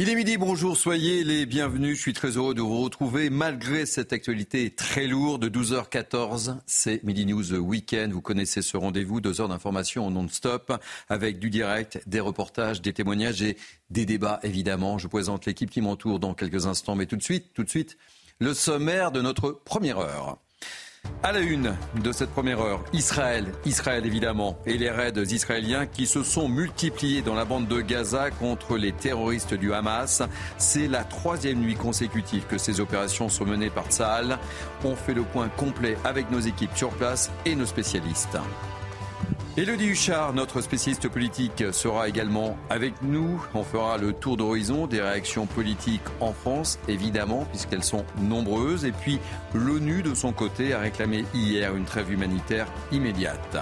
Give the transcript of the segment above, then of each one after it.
Il est midi, bonjour, soyez les bienvenus. Je suis très heureux de vous retrouver malgré cette actualité très lourde. 12h14, c'est Midi News Weekend. Vous connaissez ce rendez-vous, deux heures d'information non-stop avec du direct, des reportages, des témoignages et des débats évidemment. Je présente l'équipe qui m'entoure dans quelques instants, mais tout de suite, tout de suite, le sommaire de notre première heure. À la une de cette première heure, Israël, Israël évidemment, et les raids israéliens qui se sont multipliés dans la bande de Gaza contre les terroristes du Hamas. C'est la troisième nuit consécutive que ces opérations sont menées par Tsahal. On fait le point complet avec nos équipes sur place et nos spécialistes. Élodie Huchard, notre spécialiste politique, sera également avec nous. On fera le tour d'horizon des réactions politiques en France, évidemment, puisqu'elles sont nombreuses. Et puis, l'ONU, de son côté, a réclamé hier une trêve humanitaire immédiate.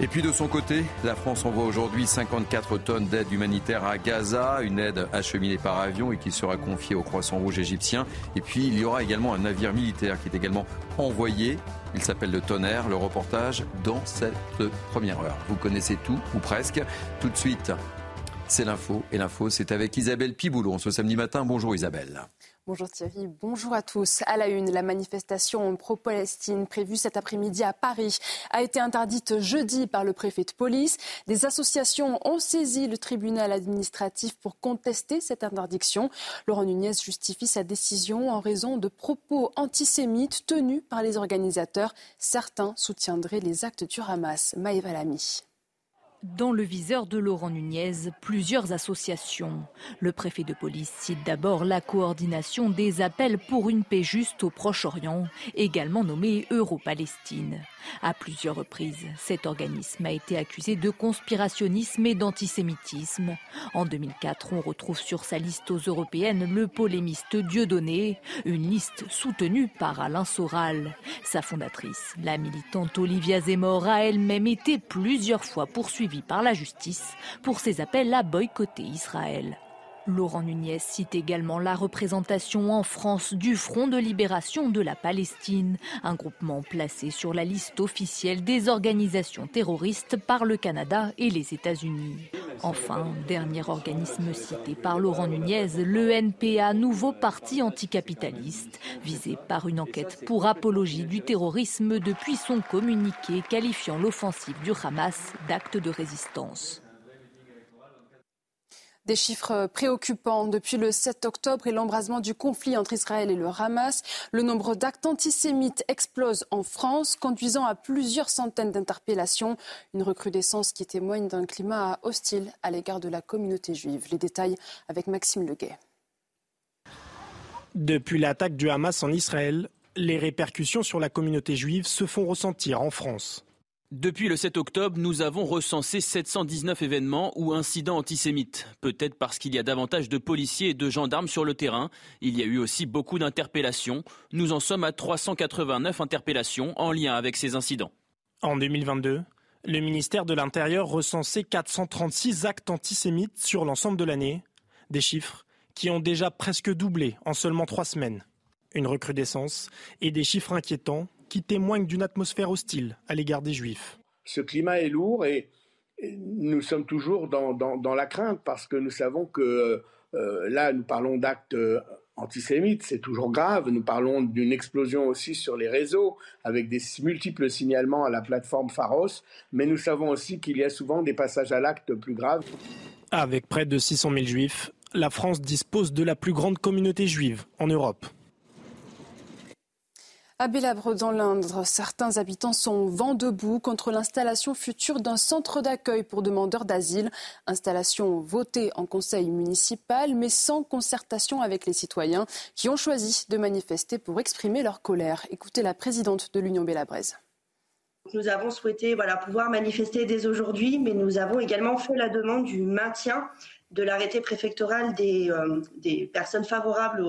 Et puis de son côté, la France envoie aujourd'hui 54 tonnes d'aide humanitaire à Gaza, une aide acheminée par avion et qui sera confiée au Croissant Rouge égyptien. Et puis il y aura également un navire militaire qui est également envoyé. Il s'appelle le Tonnerre, le reportage dans cette première heure. Vous connaissez tout, ou presque. Tout de suite, c'est l'info. Et l'info, c'est avec Isabelle Piboulon ce samedi matin. Bonjour Isabelle. Bonjour Thierry, bonjour à tous. À la une, la manifestation pro-Palestine prévue cet après-midi à Paris a été interdite jeudi par le préfet de police. Des associations ont saisi le tribunal administratif pour contester cette interdiction. Laurent Nunez justifie sa décision en raison de propos antisémites tenus par les organisateurs. Certains soutiendraient les actes du Hamas. Maëva Lamy. Dans le viseur de Laurent Nunez, plusieurs associations. Le préfet de police cite d'abord la coordination des appels pour une paix juste au Proche-Orient, également nommée Euro-Palestine. À plusieurs reprises, cet organisme a été accusé de conspirationnisme et d'antisémitisme. En 2004, on retrouve sur sa liste aux européennes le polémiste Dieudonné, une liste soutenue par Alain Soral. Sa fondatrice, la militante Olivia Zemmour, a elle-même été plusieurs fois poursuivie par la justice pour ses appels à boycotter Israël. Laurent Nunez cite également la représentation en France du Front de libération de la Palestine, un groupement placé sur la liste officielle des organisations terroristes par le Canada et les États-Unis. Enfin, dernier organisme cité par Laurent Nunez, le NPA, nouveau parti anticapitaliste, visé par une enquête pour apologie du terrorisme depuis son communiqué qualifiant l'offensive du Hamas d'acte de résistance. Des chiffres préoccupants depuis le 7 octobre et l'embrasement du conflit entre Israël et le Hamas. Le nombre d'actes antisémites explose en France, conduisant à plusieurs centaines d'interpellations. Une recrudescence qui témoigne d'un climat hostile à l'égard de la communauté juive. Les détails avec Maxime Leguet. Depuis l'attaque du Hamas en Israël, les répercussions sur la communauté juive se font ressentir en France. Depuis le 7 octobre, nous avons recensé 719 événements ou incidents antisémites. Peut-être parce qu'il y a davantage de policiers et de gendarmes sur le terrain. Il y a eu aussi beaucoup d'interpellations. Nous en sommes à 389 interpellations en lien avec ces incidents. En 2022, le ministère de l'Intérieur recensait 436 actes antisémites sur l'ensemble de l'année. Des chiffres qui ont déjà presque doublé en seulement trois semaines. Une recrudescence et des chiffres inquiétants qui témoignent d'une atmosphère hostile à l'égard des Juifs. Ce climat est lourd et nous sommes toujours dans, la crainte parce que nous savons que euh, là, nous parlons d'actes euh, antisémites, c'est toujours grave. Nous parlons d'une explosion aussi sur les réseaux avec des multiples signalements à la plateforme Pharos, mais nous savons aussi qu'il y a souvent des passages à l'acte plus graves. Avec près de 600 000 juifs, la France dispose de la plus grande communauté juive en Europe. À Bélabre, dans l'Indre, certains habitants sont vent debout contre l'installation future d'un centre d'accueil pour demandeurs d'asile. Installation votée en conseil municipal, mais sans concertation avec les citoyens qui ont choisi de manifester pour exprimer leur colère. Écoutez la présidente de l'Union Bélabraise. Nous avons souhaité pouvoir manifester dès aujourd'hui, mais nous avons également fait la demande du maintien de l'arrêté préfectoral des, euh, des, personnes favorables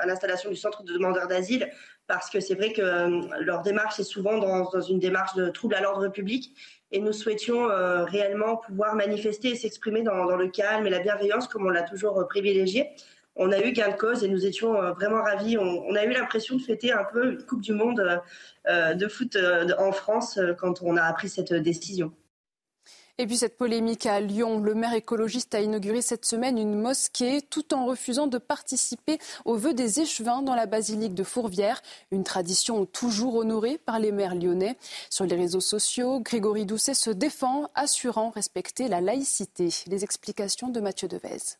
à l'installation du centre de demandeurs d'asile, parce que c'est vrai que euh, leur démarche est souvent dans, une démarche de trouble à l'ordre public, et nous souhaitions euh, réellement pouvoir manifester et s'exprimer dans, le calme et la bienveillance, comme on l'a toujours privilégié. On a eu gain de cause et nous étions vraiment ravis. On, on a eu l'impression de fêter un peu une Coupe du Monde de foot en France quand on a appris cette décision. Et puis cette polémique à Lyon, le maire écologiste a inauguré cette semaine une mosquée tout en refusant de participer aux vœux des échevins dans la basilique de Fourvière, une tradition toujours honorée par les maires lyonnais. Sur les réseaux sociaux, Grégory Doucet se défend, assurant respecter la laïcité. Les explications de Mathieu Devez.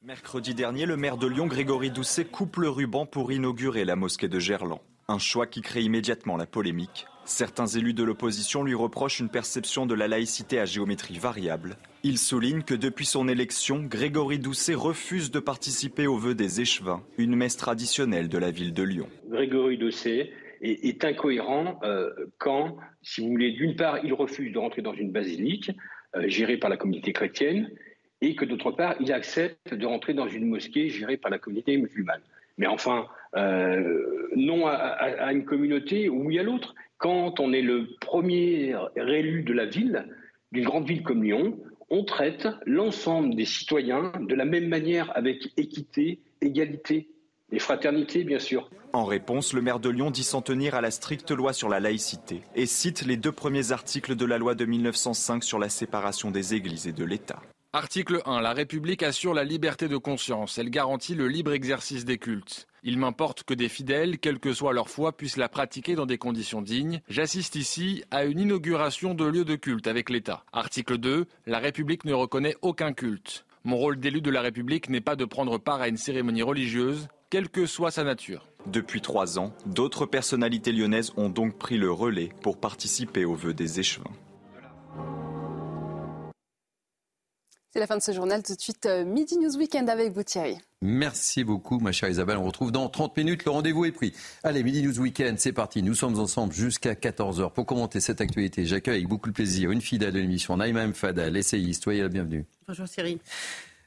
Mercredi dernier, le maire de Lyon, Grégory Doucet, coupe le ruban pour inaugurer la mosquée de Gerland. Un choix qui crée immédiatement la polémique. Certains élus de l'opposition lui reprochent une perception de la laïcité à géométrie variable. Il souligne que depuis son élection, Grégory Doucet refuse de participer aux vœux des échevins, une messe traditionnelle de la ville de Lyon. Grégory Doucet est, incohérent euh, quand, si vous voulez, d'une part, il refuse de rentrer dans une basilique euh, gérée par la communauté chrétienne, et que d'autre part, il accepte de rentrer dans une mosquée gérée par la communauté musulmane. Mais enfin, euh, non à, à, une communauté ou oui à l'autre quand on est le premier élu de la ville, d'une grande ville comme Lyon, on traite l'ensemble des citoyens de la même manière avec équité, égalité et fraternité, bien sûr. En réponse, le maire de Lyon dit s'en tenir à la stricte loi sur la laïcité et cite les deux premiers articles de la loi de 1905 sur la séparation des églises et de l'État. Article 1. La République assure la liberté de conscience. Elle garantit le libre exercice des cultes. Il m'importe que des fidèles, quelle que soit leur foi, puissent la pratiquer dans des conditions dignes. J'assiste ici à une inauguration de lieux de culte avec l'État. Article 2. La République ne reconnaît aucun culte. Mon rôle d'élu de la République n'est pas de prendre part à une cérémonie religieuse, quelle que soit sa nature. Depuis trois ans, d'autres personnalités lyonnaises ont donc pris le relais pour participer aux vœux des échevins. C'est la fin de ce journal. Tout de suite, euh, Midi News Weekend avec vous, Thierry. Merci beaucoup, ma chère Isabelle. On retrouve dans 30 minutes. Le rendez-vous est pris. Allez, Midi News Weekend, c'est parti. Nous sommes ensemble jusqu'à 14h pour commenter cette actualité. J'accueille avec beaucoup de plaisir une fidèle de l'émission, Naïma M. Fadel, essayiste. Soyez la bienvenue. Bonjour, Thierry.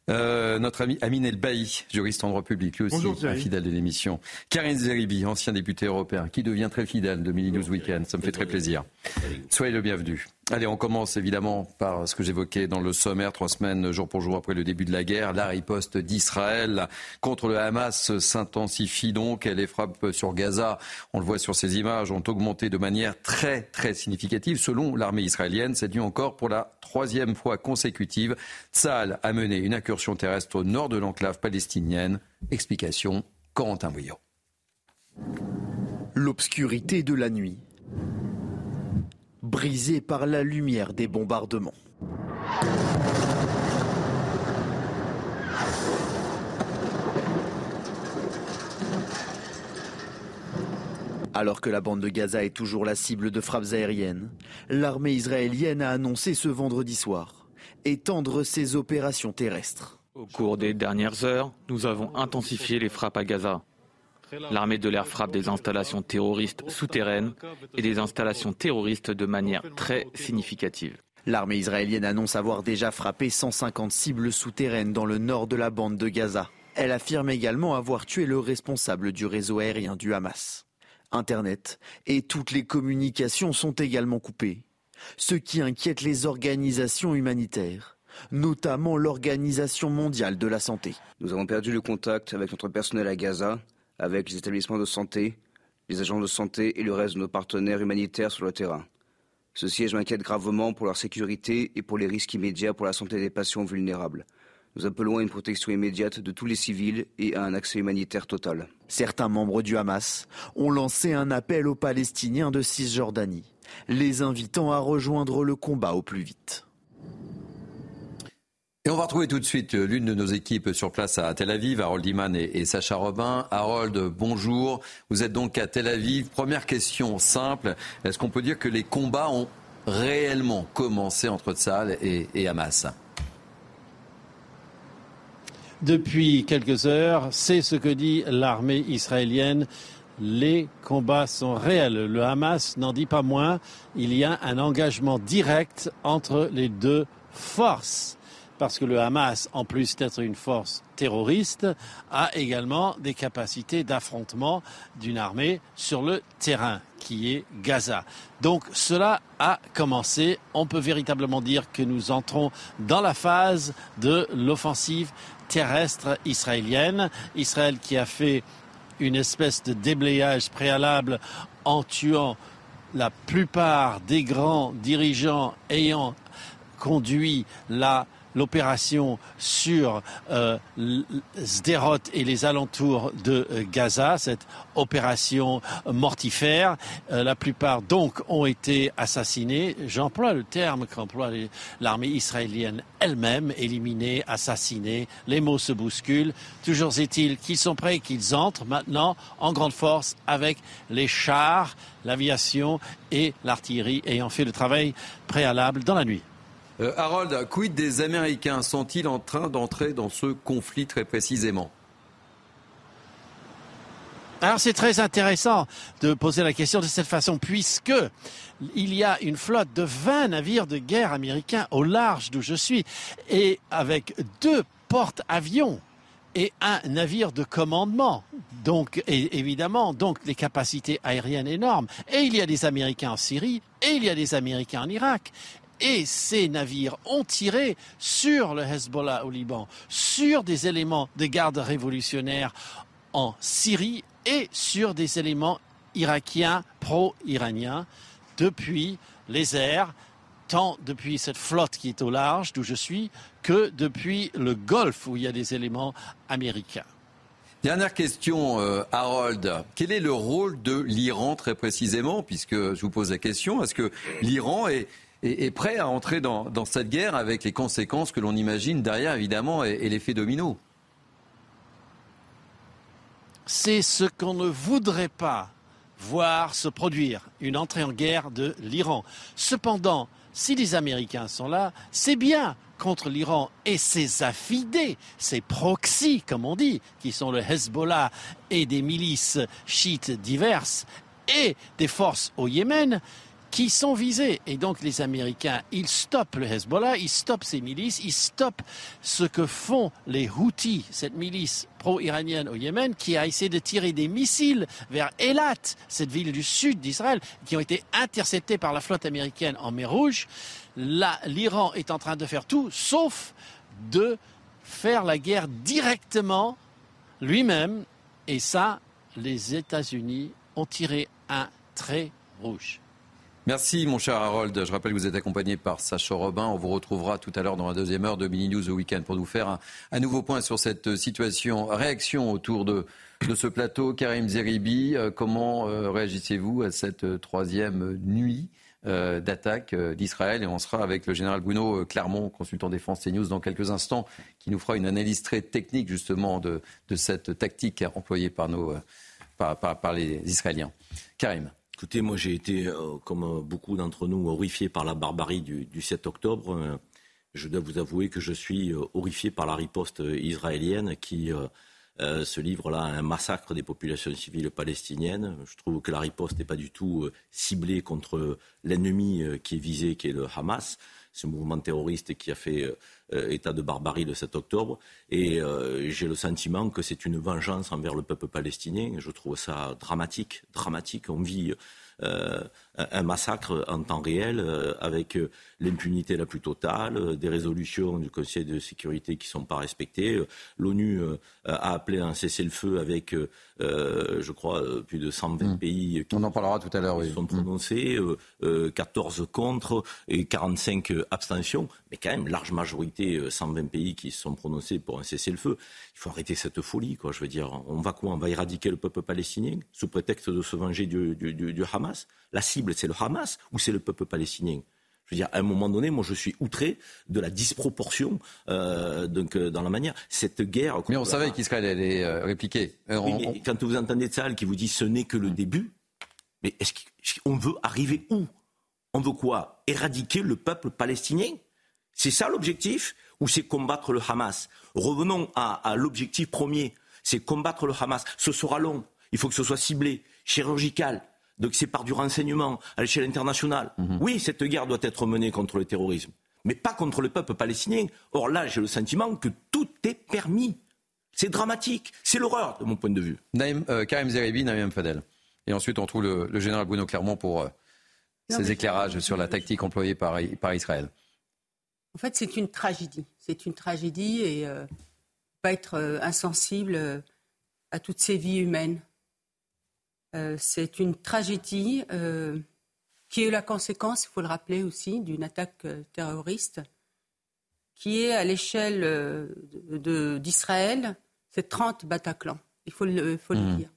Euh, notre ami Amine El Bailly, juriste en droit public, lui aussi un fidèle de l'émission. Karine Zeribi, ancien député européen, qui devient très fidèle de Mini News Weekend. Ça me fait très plaisir. Soyez le bienvenu. Allez, on commence évidemment par ce que j'évoquais dans le sommaire, trois semaines jour pour jour après le début de la guerre. La riposte d'Israël contre le Hamas s'intensifie donc. Les frappes sur Gaza, on le voit sur ces images, ont augmenté de manière très très significative. Selon l'armée israélienne, c'est dû encore pour la troisième fois consécutive. Tsahal a mené une incursion terrestre au nord de l'enclave palestinienne. Explication, Corentin Bouillot. L'obscurité de la nuit brisé par la lumière des bombardements. Alors que la bande de Gaza est toujours la cible de frappes aériennes, l'armée israélienne a annoncé ce vendredi soir étendre ses opérations terrestres. Au cours des dernières heures, nous avons intensifié les frappes à Gaza. L'armée de l'air frappe des installations terroristes souterraines et des installations terroristes de manière très significative. L'armée israélienne annonce avoir déjà frappé 150 cibles souterraines dans le nord de la bande de Gaza. Elle affirme également avoir tué le responsable du réseau aérien du Hamas. Internet et toutes les communications sont également coupées, ce qui inquiète les organisations humanitaires, notamment l'Organisation mondiale de la santé. Nous avons perdu le contact avec notre personnel à Gaza avec les établissements de santé, les agents de santé et le reste de nos partenaires humanitaires sur le terrain. Ce siège m'inquiète gravement pour leur sécurité et pour les risques immédiats pour la santé des patients vulnérables. Nous appelons à une protection immédiate de tous les civils et à un accès humanitaire total. Certains membres du Hamas ont lancé un appel aux Palestiniens de Cisjordanie, les invitant à rejoindre le combat au plus vite. Et on va retrouver tout de suite euh, l'une de nos équipes sur place à Tel Aviv, Harold Iman et, Sacha Robin. Harold, bonjour. Vous êtes donc à Tel Aviv. Première question simple. Est-ce qu'on peut dire que les combats ont réellement commencé entre Tzal et, et Hamas? Depuis quelques heures, c'est ce que dit l'armée israélienne les combats sont réels. Le Hamas n'en dit pas moins. Il y a un engagement direct entre les deux forces. Parce que le Hamas, en plus d'être une force terroriste, a également des capacités d'affrontement d'une armée sur le terrain, qui est Gaza. Donc cela a commencé. On peut véritablement dire que nous entrons dans la phase de l'offensive terrestre israélienne. Israël qui a fait une espèce de déblayage préalable en tuant la plupart des grands dirigeants ayant conduit la l'opération sur euh, Sderot et les alentours de euh, Gaza, cette opération mortifère. Euh, la plupart donc ont été assassinés. J'emploie le terme qu'emploie l'armée israélienne elle-même, éliminée, assassinée. Les mots se bousculent. Toujours est-il qu'ils sont prêts, qu'ils entrent maintenant en grande force avec les chars, l'aviation et l'artillerie ayant fait le travail préalable dans la nuit. Euh, Harold, quid des Américains Sont-ils en train d'entrer dans ce conflit très précisément? Alors c'est très intéressant de poser la question de cette façon, puisque il y a une flotte de 20 navires de guerre américains au large d'où je suis, et avec deux porte-avions et un navire de commandement. Donc, évidemment, donc les capacités aériennes énormes. Et il y a des Américains en Syrie, et il y a des Américains en Irak et ces navires ont tiré sur le Hezbollah au Liban, sur des éléments de garde révolutionnaire en Syrie et sur des éléments irakiens pro-iraniens depuis les airs, tant depuis cette flotte qui est au large d'où je suis que depuis le Golfe où il y a des éléments américains. Dernière question, euh, Harold. Quel est le rôle de l'Iran très précisément, puisque je vous pose la question, est-ce que l'Iran est, est, prêt à entrer dans, cette guerre avec les conséquences que l'on imagine derrière, évidemment, et, l'effet domino. C'est ce qu'on ne voudrait pas voir se produire, une entrée en guerre de l'Iran. Cependant, si les Américains sont là, c'est bien contre l'Iran et ses affidés, ses proxys, comme on dit, qui sont le Hezbollah et des milices chiites diverses, et des forces au Yémen, qui sont visés. Et donc les Américains, ils stoppent le Hezbollah, ils stoppent ces milices, ils stoppent ce que font les Houthis, cette milice pro-iranienne au Yémen, qui a essayé de tirer des missiles vers Eilat, cette ville du sud d'Israël, qui ont été interceptés par la flotte américaine en mer Rouge. Là, l'Iran est en train de faire tout, sauf de faire la guerre directement lui-même. Et ça, les États-Unis ont tiré un trait rouge. Merci mon cher Harold. Je rappelle que vous êtes accompagné par Sacha Robin. On vous retrouvera tout à l'heure dans la deuxième heure de Mini News au week-end pour nous faire un, nouveau point sur cette situation. Réaction autour de, ce plateau. Karim Zeribi, euh, comment euh, réagissez-vous à cette euh, troisième nuit d'attaque d'Israël? Et on sera avec le général Bruno Clermont, consultant défense CNews, dans quelques instants, qui nous fera une analyse très technique justement de, cette tactique employée par, nos, par les Israéliens. Karim. Écoutez, moi j'ai été, euh, comme beaucoup d'entre nous, horrifié par la barbarie du, 7 octobre. Euh, je dois vous avouer que je suis euh, horrifié par la riposte israélienne qui se livre là à un massacre des populations civiles palestiniennes. Je trouve que la riposte n'est pas du tout ciblée contre l'ennemi qui est visé, qui est le Hamas ce mouvement terroriste qui a fait état de barbarie le 7 octobre. Et j'ai le sentiment que c'est une vengeance envers le peuple palestinien. Je trouve ça dramatique, dramatique. On vit euh, un massacre en temps réel euh, avec euh, l'impunité la plus totale, des résolutions du Conseil de sécurité qui ne sont pas respectées. L'ONU a appelé un cessez-le-feu avec, je crois, plus de 120 mm. pays qui On en parlera tout à l'heure, oui. sont prononcés, 14 contre et 45 abstentions, mais quand même, large majorité, 120 pays qui se sont prononcés pour un cessez-le-feu. Il faut arrêter cette folie, quoi. Je veux dire, on va quoi? On va éradiquer le peuple palestinien sous prétexte de se venger du, du, du Hamas? La cible, c'est le Hamas ou c'est le peuple palestinien? Je veux dire, à un moment donné, moi, je suis outré de la disproportion euh, donc, euh, dans la manière. Cette guerre. Mais on savait qu'Israël allait euh, répliquer. Quand vous entendez ça, qui vous dit ce n'est que le début, mais est-ce qu'on veut arriver où? On veut quoi? Éradiquer le peuple palestinien? C'est ça l'objectif Ou c'est combattre le Hamas? Revenons à, à l'objectif premier c'est combattre le Hamas. Ce sera long. Il faut que ce soit ciblé, chirurgical. Donc c'est par du renseignement à l'échelle internationale. Mhm. Oui, cette guerre doit être menée contre le terrorisme, mais pas contre le peuple palestinien. Or là, j'ai le sentiment que tout est permis. C'est dramatique, c'est l'horreur de mon point de vue. Naïm, euh, Karim Zeribi, Naïm Fadel. Et ensuite, on trouve le, général Bruno Clermont pour euh, ses éclairages sur la tactique employée par, par Israël. En fait, c'est une tragédie. C'est une tragédie et euh, pas être euh, insensible à toutes ces vies humaines. C'est une tragédie qui est la conséquence, il faut le rappeler aussi, d'une attaque terroriste qui est à l'échelle d'Israël, c'est 30 Bataclan. Il faut le, faut le mmh. dire.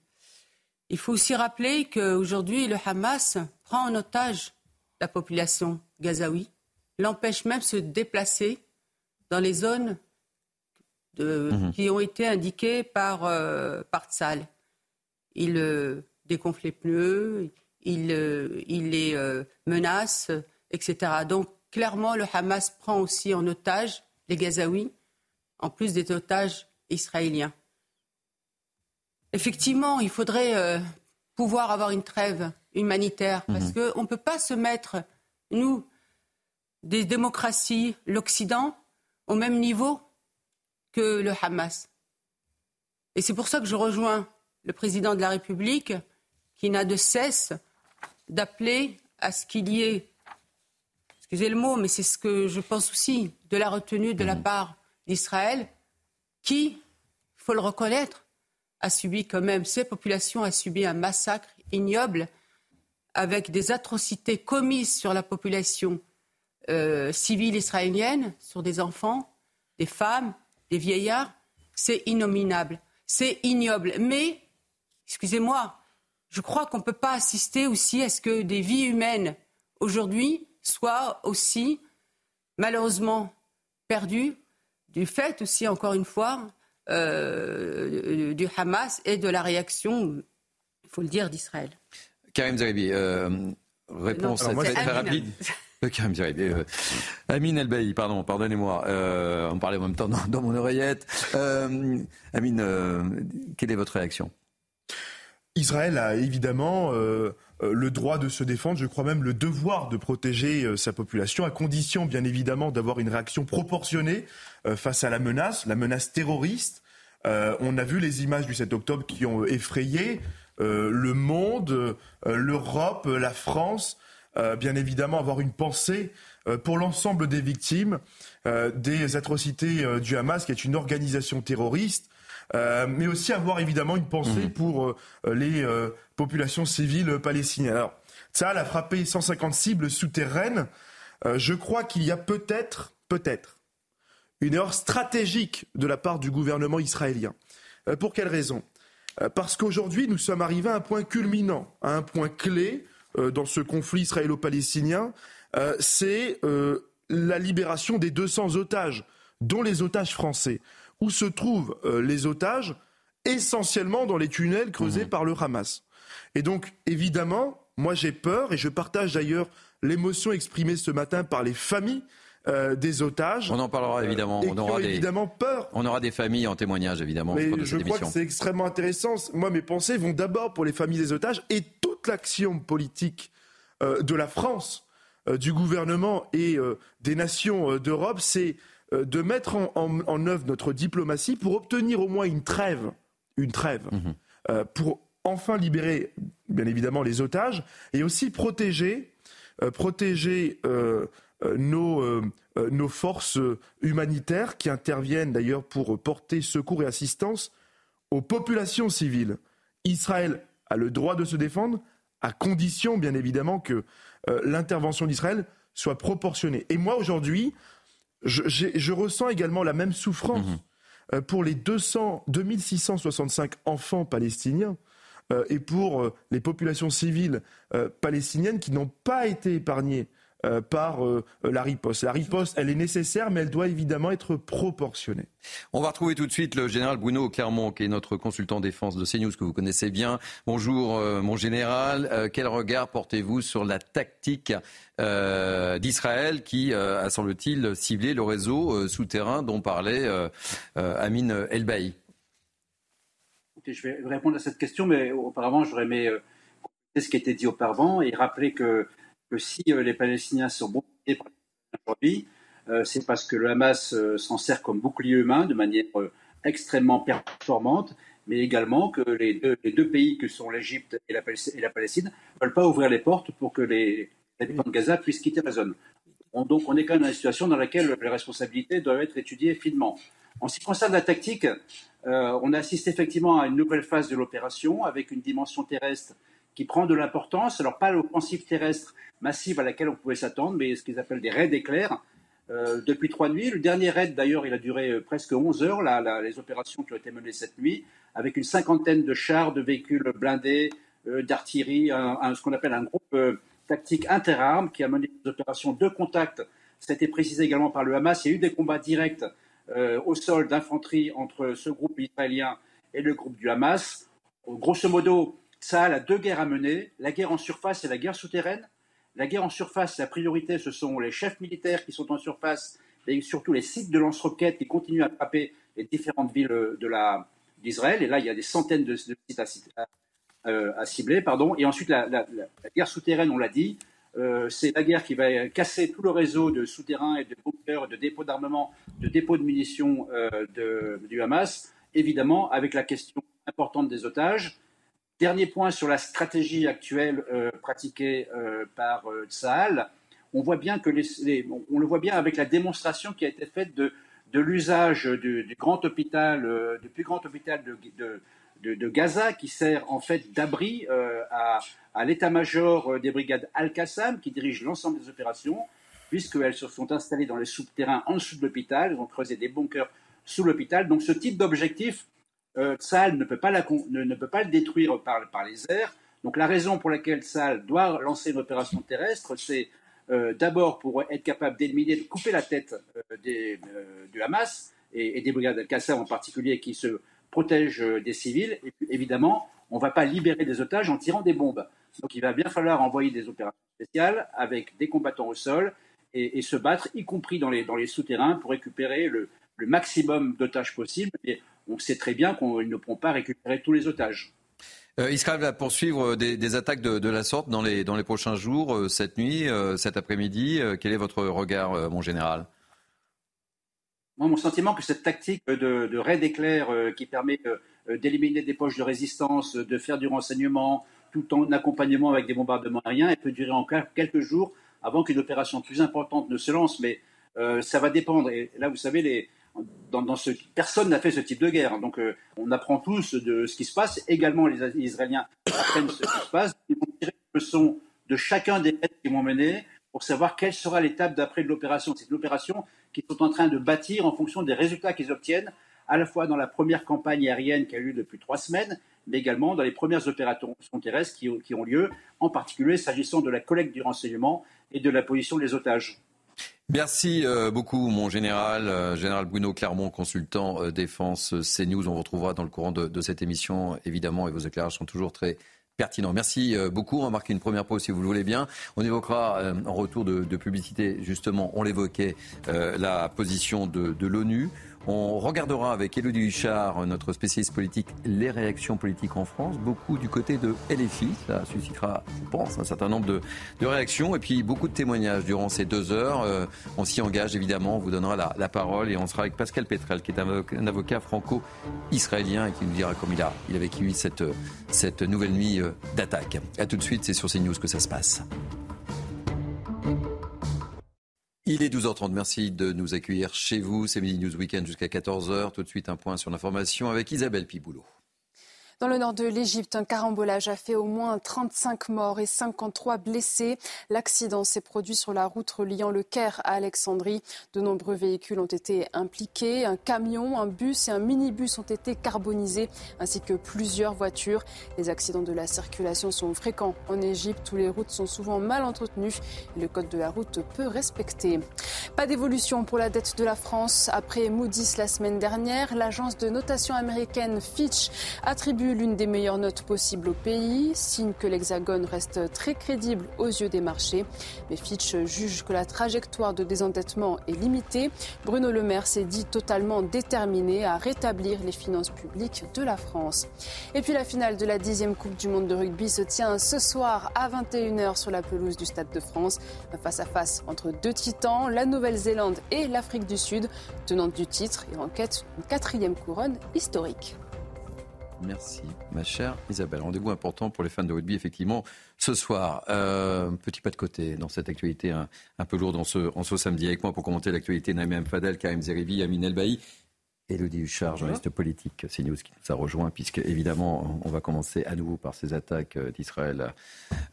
Il faut aussi rappeler qu'aujourd'hui, le Hamas prend en otage la population gazaoui, l'empêche même de se déplacer dans les zones mhm. qui ont été indiquées par, euh, par Tzal. Il euh, déconfle les pneus, il, euh, il les menace, etc. Donc clairement, le Hamas prend aussi en otage les Gazaouis, en plus des otages israéliens. Effectivement, il faudrait euh, pouvoir avoir une trêve humanitaire parce mhm. qu'on ne peut pas se mettre, nous, des démocraties, l'Occident, au même niveau que le Hamas. Et c'est pour ça que je rejoins le président de la République qui n'a de cesse d'appeler à ce qu'il y ait, excusez le mot, mais c'est ce que je pense aussi, de la retenue de la mhm. part d'Israël, qui, il faut le reconnaître, a subi quand même, ces populations a subi un massacre ignoble avec des atrocités commises sur la population euh, civile israélienne, sur des enfants, des femmes, des vieillards. C'est innominable, c'est ignoble. Mais, excusez-moi, je crois qu'on ne peut pas assister aussi à ce que des vies humaines aujourd'hui soient aussi malheureusement perdues du fait aussi, encore une fois, euh, du Hamas et de la réaction, il faut le dire, d'Israël. Karim Zeribi, euh, réponse très, rapide. Euh, Karim Zeribi, euh, Amine Elbaï, pardon, pardonnez-moi, on parlait en même temps dans, mon oreillette. Amine, quelle est votre réaction? Israël a évidemment le droit de se défendre, je crois même le devoir de protéger sa population, à condition bien évidemment d'avoir une réaction proportionnée euh, face à la menace, la menace terroriste. Euh, on a vu les images du 7 octobre qui ont effrayé euh, le monde, l'Europe, la France. bien évidemment, avoir une pensée pour l'ensemble des victimes des atrocités du Hamas, qui est une organisation terroriste. Mais aussi avoir évidemment une pensée mmh. pour les populations civiles palestiniennes. Alors, ça a frappé 150 cibles souterraines. je crois qu'il y a peut-être, peut-être, une erreur stratégique de la part du gouvernement israélien. Euh, pour quelle raison? Euh, Parce qu'aujourd'hui, nous sommes arrivés à un point culminant, à un point clé euh, dans ce conflit israélo-palestinien, c'est la libération des 200 otages, dont les otages français. Où se trouvent les otages Essentiellement dans les tunnels creusés mmh. par le Hamas. Et donc, évidemment, moi j'ai peur, et je partage d'ailleurs l'émotion exprimée ce matin par les familles euh, des otages. On en parlera évidemment. on aura des, évidemment peur. On aura des familles en témoignage évidemment. Mais je crois que c'est extrêmement intéressant. Moi, mes pensées vont d'abord pour les familles des otages et toute l'action politique euh, de la France, euh, du gouvernement et des nations d'Europe, c'est de mettre en, œuvre notre diplomatie pour obtenir au moins une trêve, une trêve, mhm. pour enfin libérer, bien évidemment, les otages et aussi protéger, protéger euh, nos, euh, euh, nos forces humanitaires qui interviennent d'ailleurs pour porter secours et assistance aux populations civiles. Israël a le droit de se défendre, à condition bien évidemment que l'intervention d'Israël soit proportionnée. Et moi aujourd'hui, je, ressens également la même souffrance mmh. pour les 200, 2665 enfants palestiniens et pour les populations civiles palestiniennes qui n'ont pas été épargnées euh, par euh, la riposte. La riposte, elle est nécessaire, mais elle doit évidemment être proportionnée. On va retrouver tout de suite le général Bruno Clermont, qui est notre consultant défense de CNews, que vous connaissez bien. Bonjour, euh, mon général. quel regard portez-vous sur la tactique d'Israël qui a, semble-t-il, ciblé le réseau souterrain dont parlait Amin Elbaï? Je vais répondre à cette question, mais auparavant, j'aurais aimé euh, ce qui a été dit auparavant et rappeler que, que si euh, les Palestiniens sont bombardés aujourd'hui, euh, c'est parce que le Hamas s'en sert comme bouclier humain de manière extrêmement performante, mais également que les deux, pays que sont l'Égypte et la, Palestine ne veulent pas ouvrir les portes pour que les habitants de Gaza puissent quitter la zone. donc on est quand même dans une situation dans laquelle les responsabilités doivent être étudiées finement. En ce qui concerne la tactique, euh, on assiste effectivement à une nouvelle phase de l'opération avec une dimension terrestre qui prend de l'importance. Alors pas l'offensive terrestre massive à laquelle on pouvait s'attendre, mais ce qu'ils appellent des raids éclairs. Euh, depuis trois nuits. Le dernier raid, d'ailleurs, il a duré euh, presque 11 heures, là, les opérations qui ont été menées cette nuit, avec une cinquantaine de chars, de véhicules blindés, d'artillerie, ce qu'on appelle un groupe tactique interarmes qui a mené des opérations de contact. Été précisé également par le Hamas. Il y a eu des combats directs euh, au sol d'infanterie entre ce groupe israélien et le groupe du Hamas. Grosso modo, ça a deux guerres à mener, la guerre en surface et la guerre souterraine. La guerre en surface, la priorité, ce sont les chefs militaires qui sont en surface et surtout les sites de lance-roquettes qui continuent à frapper les différentes villes d'Israël. Et là, il y a des centaines de, sites euh, à, cibler. Pardon. Et ensuite, la guerre souterraine, on l'a dit, euh, c'est la guerre qui va casser tout le réseau de souterrains et de bunkers, de dépôts d'armement, de dépôts de munitions euh, du Hamas, évidemment avec la question importante des otages. Dernier point sur la stratégie actuelle euh, pratiquée par Tsahal. On le voit bien avec la démonstration qui a été faite de, l'usage du, grand hôpital, du plus grand hôpital de Gaza qui sert en fait d'abri euh, à, l'état-major euh, des brigades Al-Qassam qui dirige l'ensemble des opérations, puisqu'elles se sont installées dans les souterrains en dessous de l'hôpital, elles ont creusé des bunkers sous l'hôpital. Donc ce type d'objectif, euh, ne peut, pas ne, peut pas le détruire par, les airs. Donc la raison pour laquelle Sal doit lancer une opération terrestre, c'est euh, d'abord pour être capable d'éliminer, de couper la tête des, du Hamas et, des brigades Al-Qassam en particulier qui se protège euh, des civils. Et évidemment, on ne va pas libérer des otages en tirant des bombes. Donc il va bien falloir envoyer des opérations spéciales avec des combattants au sol et, se battre, y compris dans les, souterrains, pour récupérer le, maximum d'otages possible. On sait très bien qu'ils ne pourront pas récupérer tous les otages. Euh, Israël va poursuivre des, attaques de, la sorte dans les, dans les prochains jours, euh, cette nuit, cet après-midi. quel est votre regard, mon général? Moi, mon sentiment que cette tactique de, raid éclair euh, qui permet euh, d'éliminer des poches de résistance, de faire du renseignement, tout en accompagnement avec des bombardements aériens, elle peut durer encore quelques jours avant qu'une opération plus importante ne se lance. Mais euh, ça va dépendre. Et là, vous savez, les, personne n'a fait ce type de guerre. Donc, on apprend tous de ce qui se passe. Également, les Israéliens apprennent ce qui se passe. Ils vont tirer le son de chacun des raids qu'ils vont mener pour savoir quelle sera l'étape d'après de l'opération. C'est l'opération qu'ils sont en train de bâtir en fonction des résultats qu'ils obtiennent, à la fois dans la première campagne aérienne qui a eu depuis trois semaines, mais également dans les premières opérations terrestres qui ont lieu, en particulier s'agissant de la collecte du renseignement et de la position des otages. Merci euh, beaucoup, mon général, euh, général Bruno Clermont, consultant euh, défense CNews. On vous retrouvera dans le courant de, cette émission, évidemment, et vos éclairages sont toujours très pertinent. Merci beaucoup. On va marquer une première pause si vous le voulez bien. On évoquera en retour de, publicité, justement, on l'évoquait, la position de l'ONU. On regardera avec Elodie Huchard, notre spécialiste politique, les réactions politiques en France. Beaucoup du côté de LFI. Ça suscitera, je pense, un certain nombre de, réactions. Et puis beaucoup de témoignages durant ces deux heures. Euh, on s'y engage, évidemment. On vous donnera la, parole. Et on sera avec Pascal Petrel, qui est un, avocat franco-israélien et qui nous dira comment il a, il a vécu cette, cette nouvelle nuit euh, d'attaque. A tout de suite, c'est sur CNews que ça se passe. Il est 12h30. Merci de nous accueillir chez vous. C'est Midi News Weekend jusqu'à 14h. Tout de suite, un point sur l'information avec Isabelle Piboulot. Dans le nord de l'Égypte, un carambolage a fait au moins 35 morts et 53 blessés. L'accident s'est produit sur la route reliant le Caire à Alexandrie. De nombreux véhicules ont été impliqués. Un camion, un bus et un minibus ont été carbonisés, ainsi que plusieurs voitures. Les accidents de la circulation sont fréquents en Égypte, où les routes sont souvent mal entretenues et le code de la route peu respecté. Pas d'évolution pour la dette de la France. Après Moody's la semaine dernière, l'agence de notation américaine Fitch attribue l'une des meilleures notes possibles au pays, signe que l'Hexagone reste très crédible aux yeux des marchés. Mais Fitch juge que la trajectoire de désendettement est limitée. Bruno Le Maire s'est dit totalement déterminé à rétablir les finances publiques de la France. Et puis la finale de la dixième Coupe du Monde de rugby se tient ce soir à 21h sur la pelouse du Stade de France. Face à face entre deux titans, la Nouvelle-Zélande et l'Afrique du Sud, tenante du titre et en quête d'une quatrième couronne historique. Merci, ma chère Isabelle. Rendez-vous important pour les fans de rugby, effectivement, ce soir. Euh, petit pas de côté dans cette actualité un, peu lourde en ce, en samedi. Avec moi pour commenter l'actualité, Naïm Fadel, Karim Zerivi, Amin Elbaï. Elodie Huchard, journaliste politique CNews, qui nous a rejoint, puisque évidemment, on va commencer à nouveau par ces attaques euh, d'Israël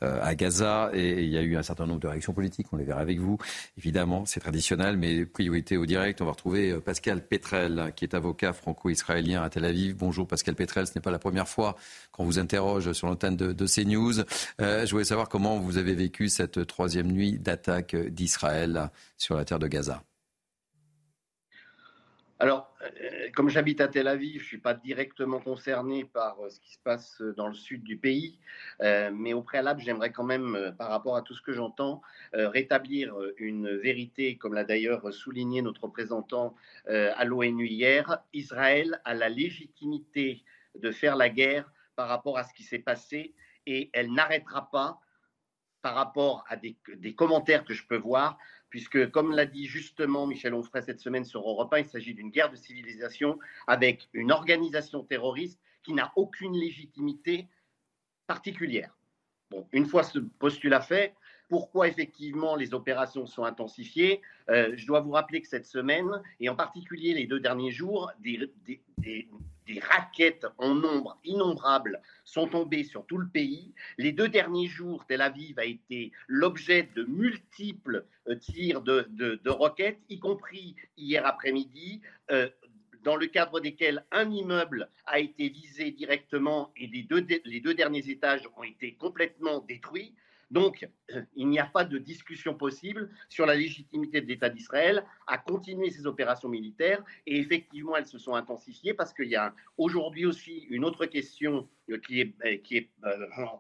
euh, à Gaza. Et il y a eu un certain nombre de réactions politiques, on les verra avec vous. Évidemment, c'est traditionnel, mais priorité au direct. On va retrouver euh, Pascal Petrel, qui est avocat franco-israélien à Tel Aviv. Bonjour Pascal Petrel, ce n'est pas la première fois qu'on vous interroge sur l'antenne de, de CNews. je voulais savoir comment vous avez vécu cette troisième nuit d'attaque d'Israël sur la terre de Gaza. Alors, euh, comme j'habite à Tel Aviv, je ne suis pas directement concerné par euh, ce qui se passe dans le sud du pays, euh, mais au préalable, j'aimerais quand même, par rapport à tout ce que j'entends, rétablir une vérité, comme l'a d'ailleurs souligné notre représentant à l'ONU hier. Israël a la légitimité de faire la guerre par rapport à ce qui s'est passé et elle n'arrêtera pas par rapport à des, des, commentaires que je peux voir, puisque, comme l'a dit justement Michel Onfray cette semaine sur Europe 1, il s'agit d'une guerre de civilisation avec une organisation terroriste qui n'a aucune légitimité particulière. Une fois ce postulat fait, pourquoi effectivement les opérations sont intensifiées euh, Je dois vous rappeler que cette semaine, et en particulier les deux derniers jours, des, raquettes en nombre innombrable sont tombées sur tout le pays. Les deux derniers jours, Tel Aviv a été l'objet de multiples euh, tirs de, de, roquettes, y compris hier après-midi, euh, dans le cadre desquels un immeuble a été visé directement et les deux, les deux derniers étages ont été complètement détruits. Donc, euh, il n'y a pas de discussion possible sur la légitimité de l'État d'Israël à continuer ses opérations militaires. Et effectivement, elles se sont intensifiées parce qu'il y a aujourd'hui aussi une autre question euh, qui est, euh, qui est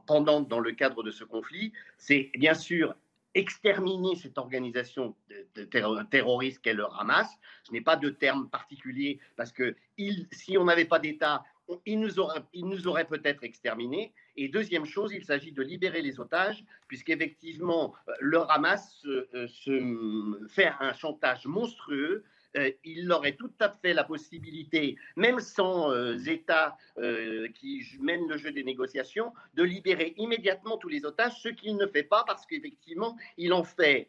pendante dans le cadre de ce conflit. C'est bien sûr exterminer cette organisation terroriste qu'est le Hamas. Je n'ai pas de terme particulier parce que si on n'avait pas d'État, il nous aurait peut-être exterminés. Et deuxième chose, il s'agit de libérer les otages, puisqu'effectivement, euh, le Hamas se, se fait un chantage monstrueux euh, il aurait tout à fait la possibilité, même sans euh, État qui mène le jeu des négociations, de libérer immédiatement tous les otages, ce qu'il ne fait pas parce qu'effectivement, il en fait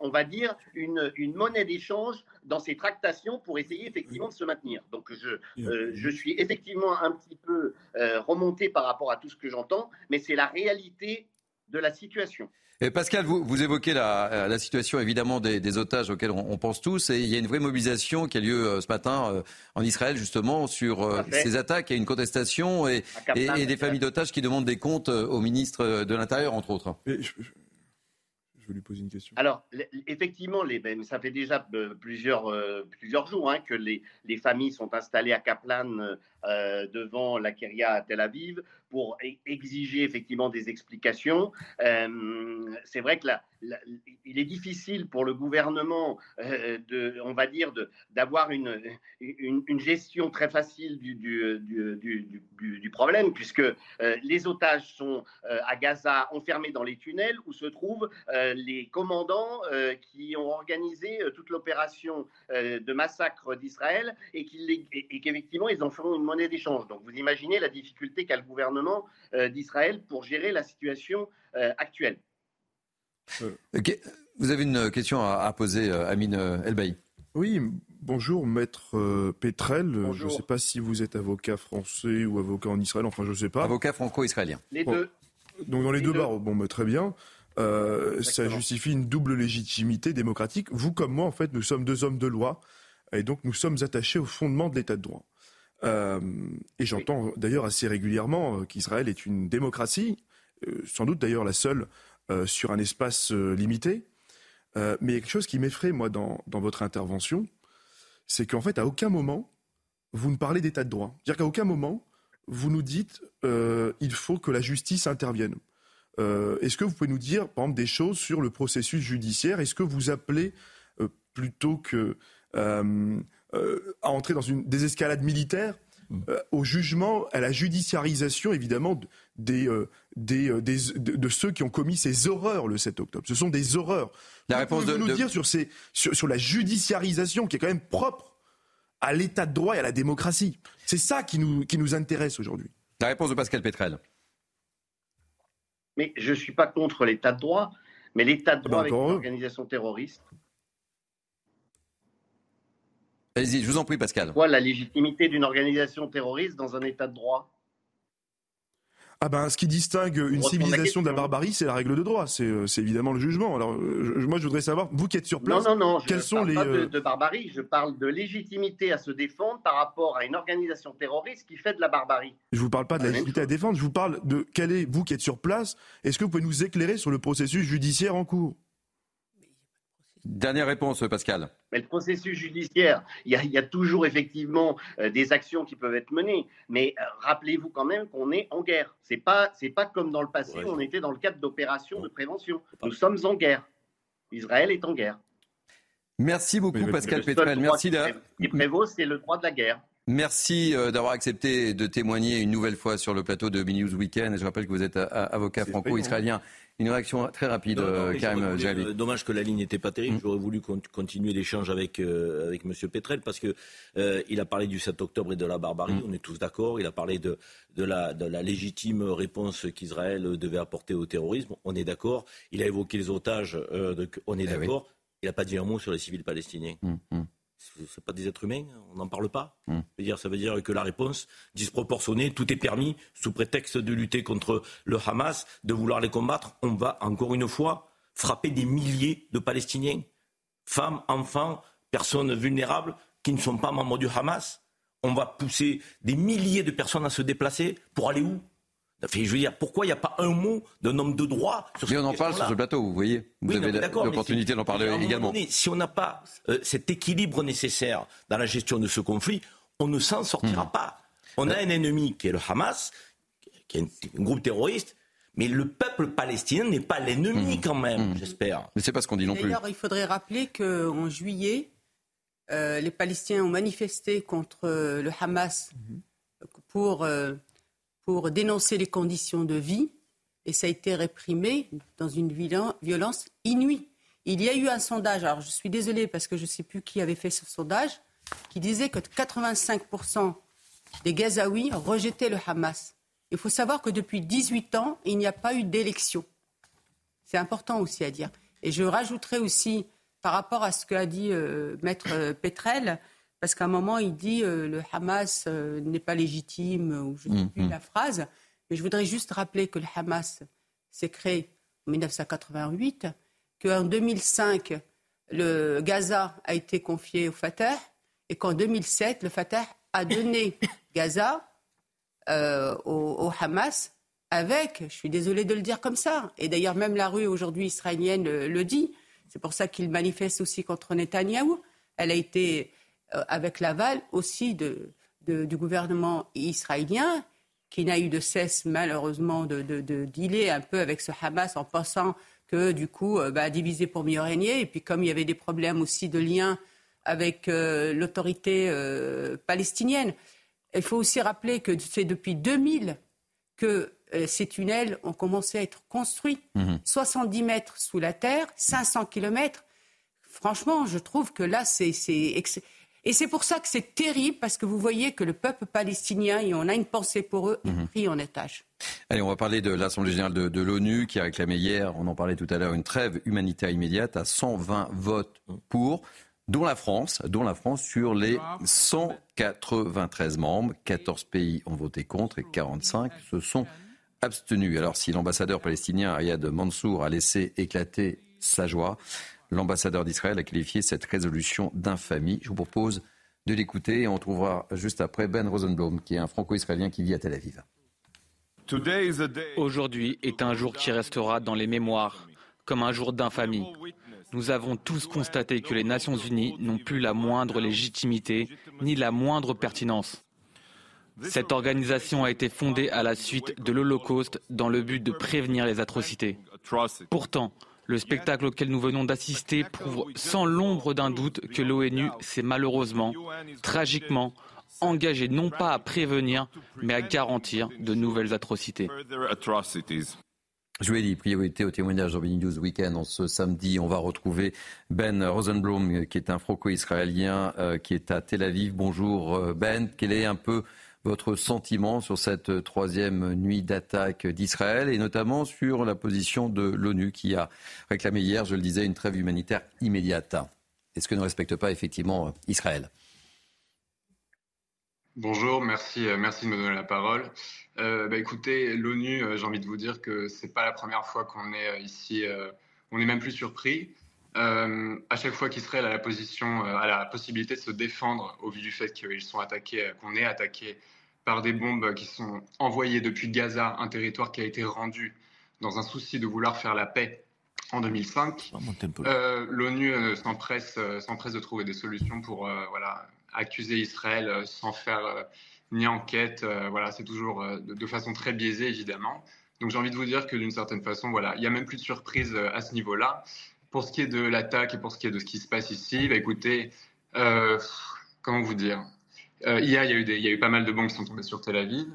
on va dire, une, monnaie d'échange dans ces tractations pour essayer effectivement de se maintenir. Donc je, euh, suis effectivement un petit peu euh, remonté par rapport à tout ce que j'entends, mais c'est la réalité de la situation. Et Pascal, vous, vous évoquez la, la, situation évidemment des, otages auxquels on, pense tous, et il y a une vraie mobilisation qui a lieu euh, ce matin en Israël justement sur ces attaques. A une contestation et, et, des familles d'otages qui demandent des comptes au ministre de l'Intérieur, entre autres lui poser une question. Alors, effectivement, les, ben, ça fait déjà euh, plusieurs, euh, plusieurs jours hein, que les, les, familles sont installées à Kaplan euh, devant la Keria à Tel Aviv pour e-, exiger effectivement des explications. c'est vrai que la, il est difficile pour le gouvernement, euh, de, on va dire, d'avoir une, une, gestion très facile du, du, du, problème, puisque euh, les otages sont euh, à Gaza enfermés dans les tunnels où se trouvent les commandants qui ont organisé toute l'opération de massacre d'Israël et qu'effectivement ils en feront une monnaie d'échange. Donc vous imaginez la difficulté qu'a le gouvernement d'Israël pour gérer la situation actuelle. Euh. Vous avez une question à, poser, euh, Amine euh, Elbaï. Oui, bonjour, maître Petrel. Je ne sais pas si vous êtes avocat français ou avocat en Israël, enfin je ne sais pas. Avocat franco-israélien. Les deux. Donc dans les, deux, barres, bon, bah, très bien. ça justifie une double légitimité démocratique. Vous comme moi, en fait, nous sommes deux hommes de loi, et donc nous sommes attachés au fondement de l'état de droit. Et j'entends d'ailleurs assez régulièrement qu'Israël est une démocratie, sans doute d'ailleurs la seule euh, sur un espace euh, limité. Euh, mais il y a quelque chose qui m'effraie, moi, dans, votre intervention, c'est qu'en fait, à aucun moment, vous ne parlez d'état de droit. C'est-à-dire qu'à aucun moment, vous nous dites euh, il faut que la justice intervienne. Euh, est-ce que vous pouvez nous dire, par exemple, des choses sur le processus judiciaire? Est-ce que vous appelez euh, plutôt que à entrer dans une désescalade militaire mm. au jugement, à la judiciarisation, évidemment, des, de, ceux qui ont commis ces horreurs le 7 octobre. Ce sont des horreurs. La réponse de, nous dire sur, ces, sur, la judiciarisation qui est quand même propre à l'état de droit et à la démocratie. C'est ça qui nous, qui nous intéresse aujourd'hui. La réponse de Pascal Pétrel. Mais je ne suis pas contre l'état de droit, mais l'état de droit avec une organisation terroriste. Allez-y, je vous en prie, Pascal. Quoi, la légitimité d'une organisation terroriste dans un état de droit? Ah ben, ce qui distingue une civilisation de la barbarie, c'est la règle de droit. C'est euh, évidemment le jugement. Alors, moi, je voudrais savoir, vous qui êtes sur place, non, non, non, je quels ne sont parle les pas de, euh, de, barbarie. Je parle de légitimité à se défendre par rapport à une organisation terroriste qui fait de la barbarie. Je vous parle pas de la légitimité à défendre. Je vous parle de quel est vous qui êtes sur place. Est-ce que vous pouvez nous éclairer sur le processus judiciaire en cours? Dernière réponse, Pascal. Mais le processus judiciaire, il y, a, toujours effectivement euh, des actions qui peuvent être menées. Mais euh, rappelez-vous quand même qu'on est en guerre. C'est pas, c'est pas comme dans le passé où on était dans le cadre d'opérations de prévention. Nous sommes en guerre. Israël est en guerre. Merci beaucoup, Pascal Pétrel. Merci Ce qui prévaut, c'est le droit de la guerre. Merci euh, d'avoir accepté de témoigner une nouvelle fois sur le plateau de News Weekend. Je rappelle que vous êtes avocat franco-israélien une réaction très rapide, euh, Karim euh, Dommage que la ligne n'était pas terrible. Mm. J'aurais voulu continuer l'échange avec, euh, avec M. Petrel parce qu'il il a parlé du 7 octobre et de la barbarie. Mm. On est tous d'accord. Il a parlé de, de, la, de la légitime réponse qu'Israël devait apporter au terrorisme. On est d'accord. Il a évoqué les otages. on est eh d'accord. Il n'a pas dit un mot sur les civils palestiniens. Mm, c'est pas des êtres humains, on n'en parle pas. Hmm. dire, ça veut dire que la réponse disproportionnée, tout est permis sous prétexte de lutter contre le Hamas, de vouloir les combattre. On va encore une fois frapper des milliers de Palestiniens, femmes, enfants, personnes vulnérables qui ne sont pas membres du Hamas. On va pousser des milliers de personnes à se déplacer pour aller où? Je veux dire, pourquoi il n'y a pas un mot d'un homme de droit sur Mais on en parle sur ce plateau, vous voyez. Vous avez l'opportunité d'en parler également. si on n'a pas euh, cet équilibre nécessaire dans la gestion de ce conflit, on ne s'en sortira hmm. pas. On a un ennemi qui est le Hamas, qui est un, groupe terroriste, mais le peuple palestinien n'est pas l'ennemi hmm. quand même, hmm. j'espère. Mais c'est pas ce qu'on dit non plus. D'ailleurs, il faudrait rappeler qu'en juillet, euh, les Palestiniens ont manifesté contre euh, le Hamas pour pour dénoncer les conditions de vie et ça a été réprimé dans une violence inouïe. Il y a eu un sondage, alors je suis désolée parce que je ne sais plus qui avait fait ce sondage, qui disait que 85% des Gazaouis rejetaient le Hamas. Il faut savoir que depuis 18 ans, il n'y a pas eu d'élection. C'est important aussi à dire. Et je rajouterai aussi, par rapport à ce qu'a dit euh, Maître Petrel, parce qu'à un moment, il dit euh, le Hamas euh, n'est pas légitime, ou je ne sais plus mm-hmm. la phrase. Mais je voudrais juste rappeler que le Hamas s'est créé en 1988, qu'en 2005, le Gaza a été confié au Fatah, et qu'en 2007, le Fatah a donné Gaza euh, au, Hamas avec, je suis désolée de le dire comme ça, et d'ailleurs même la rue aujourd'hui israélienne le, dit, c'est pour ça qu'il manifeste aussi contre Netanyahou, elle a été avec l'aval aussi de, du gouvernement israélien, qui n'a eu de cesse malheureusement de, de, dealer un peu avec ce Hamas en pensant que du coup, euh, bah, diviser pour mieux régner. Et puis comme il y avait des problèmes aussi de lien avec euh, l'autorité palestinienne, il faut aussi rappeler que c'est depuis 2000 que ces tunnels ont commencé à être construits. 70 mmh mètres sous la terre, 500 kilomètres. Franchement, je trouve que là, c'est et c'est pour ça que c'est terrible, parce que vous voyez que le peuple palestinien, et on a une pensée pour eux, est mhm. pris en étage. Allez, on va parler de l'Assemblée générale de, l'ONU qui a réclamé hier, on en parlait tout à l'heure, une trêve humanitaire immédiate à 120 votes pour, dont la France, dont la France sur les 193 membres. 14 pays ont voté contre et 45 se sont abstenus. Alors si l'ambassadeur palestinien Ayad Mansour a laissé éclater sa joie, L'ambassadeur d'Israël a qualifié cette résolution d'infamie. Je vous propose de l'écouter et on trouvera juste après Ben Rosenblum, qui est un franco-israélien qui vit à Tel Aviv. Aujourd'hui est un jour qui restera dans les mémoires comme un jour d'infamie. Nous avons tous constaté que les Nations Unies n'ont plus la moindre légitimité ni la moindre pertinence. Cette organisation a été fondée à la suite de l'Holocauste dans le but de prévenir les atrocités. Pourtant, le spectacle auquel nous venons d'assister prouve sans l'ombre d'un doute que l'ONU s'est malheureusement, tragiquement, engagé non pas à prévenir, mais à garantir de nouvelles atrocités. Je vous ai dit, priorité au témoignage dans News Weekend. En ce samedi, on va retrouver Ben Rosenblum, qui est un franco-israélien euh, qui est à Tel Aviv. Bonjour euh, Ben, quel est un peu votre sentiment sur cette troisième nuit d'attaque d'Israël et notamment sur la position de l'ONU qui a réclamé hier, je le disais, une trêve humanitaire immédiate Est-ce que ne respecte pas effectivement Israël? Bonjour, merci, euh, merci de me donner la parole. Euh, bah, écoutez, l'ONU, euh, j'ai envie de vous dire que c'est pas la première fois qu'on est ici. on n'est même plus surpris. À chaque fois qu'Israël a la position, a la possibilité de se défendre au vu du fait qu'ils sont attaqués, qu'on est attaqué par des bombes qui sont envoyées depuis Gaza, un territoire qui a été rendu dans un souci de vouloir faire la paix en 2005. L'ONU s'empresse, de trouver des solutions pour voilà accuser Israël euh, sans faire euh, ni enquête. Euh, voilà, c'est toujours de, façon très biaisée, évidemment. Donc j'ai envie de vous dire que d'une certaine façon, voilà, il n'y a même plus de surprise à ce niveau-là. Pour ce qui est de l'attaque et pour ce qui est de ce qui se passe ici, bah, écoutez, comment vous dire Hier, il y, a eu pas mal de bombes qui sont tombées sur Tel Aviv.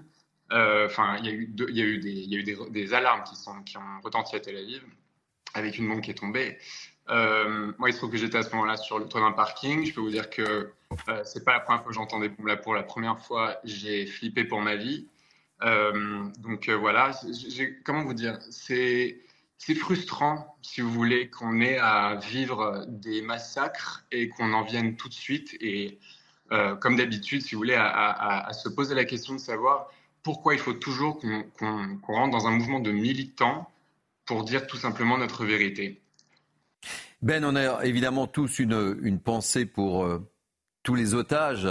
Enfin, il y a eu, des, alarmes qui, ont retenti à Tel Aviv avec une bombe qui est tombée. Euh, moi, il se trouve que j'étais à ce moment-là sur le toit d'un parking. Je peux vous dire que euh, c'est pas la première fois que j'entends des bombes là. Pour la première fois, j'ai flippé pour ma vie. Euh, donc euh, voilà, comment vous dire C'est c'est frustrant, si vous voulez, qu'on ait à vivre des massacres et qu'on en vienne tout de suite et, euh, comme d'habitude, si vous voulez, à, se poser la question de savoir pourquoi il faut toujours qu'on qu rentre dans un mouvement de militants pour dire tout simplement notre vérité. Ben, on a évidemment tous une, pensée pour euh, tous les otages.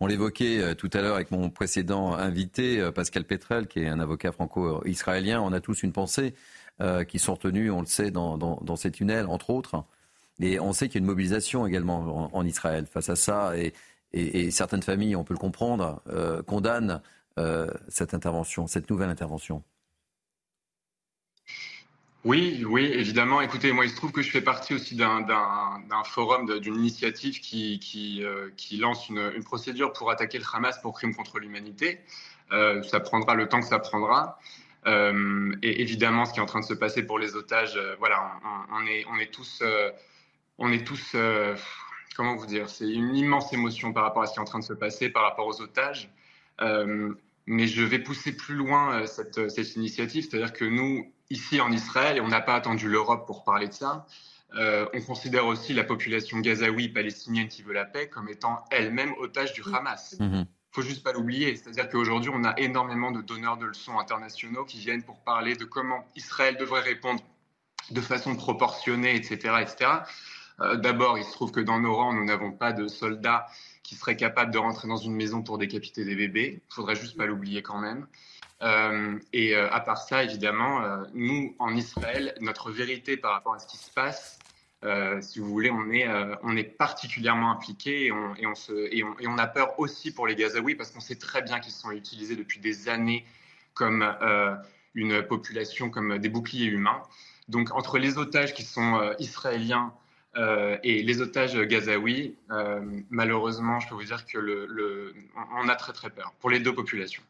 On l'évoquait euh, tout à l'heure avec mon précédent invité, Pascal Petrel, qui est un avocat franco-israélien. On a tous une pensée qui sont retenus, on le sait, dans, ces tunnels, entre autres. Et on sait qu'il y a une mobilisation également en, Israël face à ça. Et, certaines familles, on peut le comprendre, condamnent cette intervention, cette nouvelle intervention. Oui, oui, évidemment. Écoutez, moi, il se trouve que je fais partie aussi d'un forum, d'une initiative qui, euh, lance une, procédure pour attaquer le Hamas pour crime contre l'humanité. Euh, ça prendra le temps que ça prendra. Euh, et évidemment, ce qui est en train de se passer pour les otages, euh, voilà, on, on, est, on est tous, euh, on est tous, comment vous dire, c'est une immense émotion par rapport à ce qui est en train de se passer, par rapport aux otages. mais je vais pousser plus loin cette, cette initiative, c'est-à-dire que nous, ici en Israël, et on n'a pas attendu l'Europe pour parler de ça, on considère aussi la population gazaoui palestinienne qui veut la paix comme étant elle-même otage du Hamas. Il mmh. Faut juste pas l'oublier. C'est-à-dire qu'aujourd'hui, on a énormément de donneurs de leçons internationaux qui viennent pour parler de comment Israël devrait répondre de façon proportionnée, etc. etc. Euh, D'abord, il se trouve que dans nos rangs, nous n'avons pas de soldats qui seraient capables de rentrer dans une maison pour décapiter des bébés. Il faudrait juste pas l'oublier quand même. Euh, et euh, à part ça, évidemment, nous, en Israël, notre vérité par rapport à ce qui se passe, euh, si vous voulez, on est, euh, particulièrement impliqué et on, a peur aussi pour les Gazaouis parce qu'on sait très bien qu'ils sont utilisés depuis des années comme euh, une population, comme des boucliers humains. Donc, entre les otages qui sont israéliens et les otages gazaouis, malheureusement, je peux vous dire que a très très peur pour les deux populations.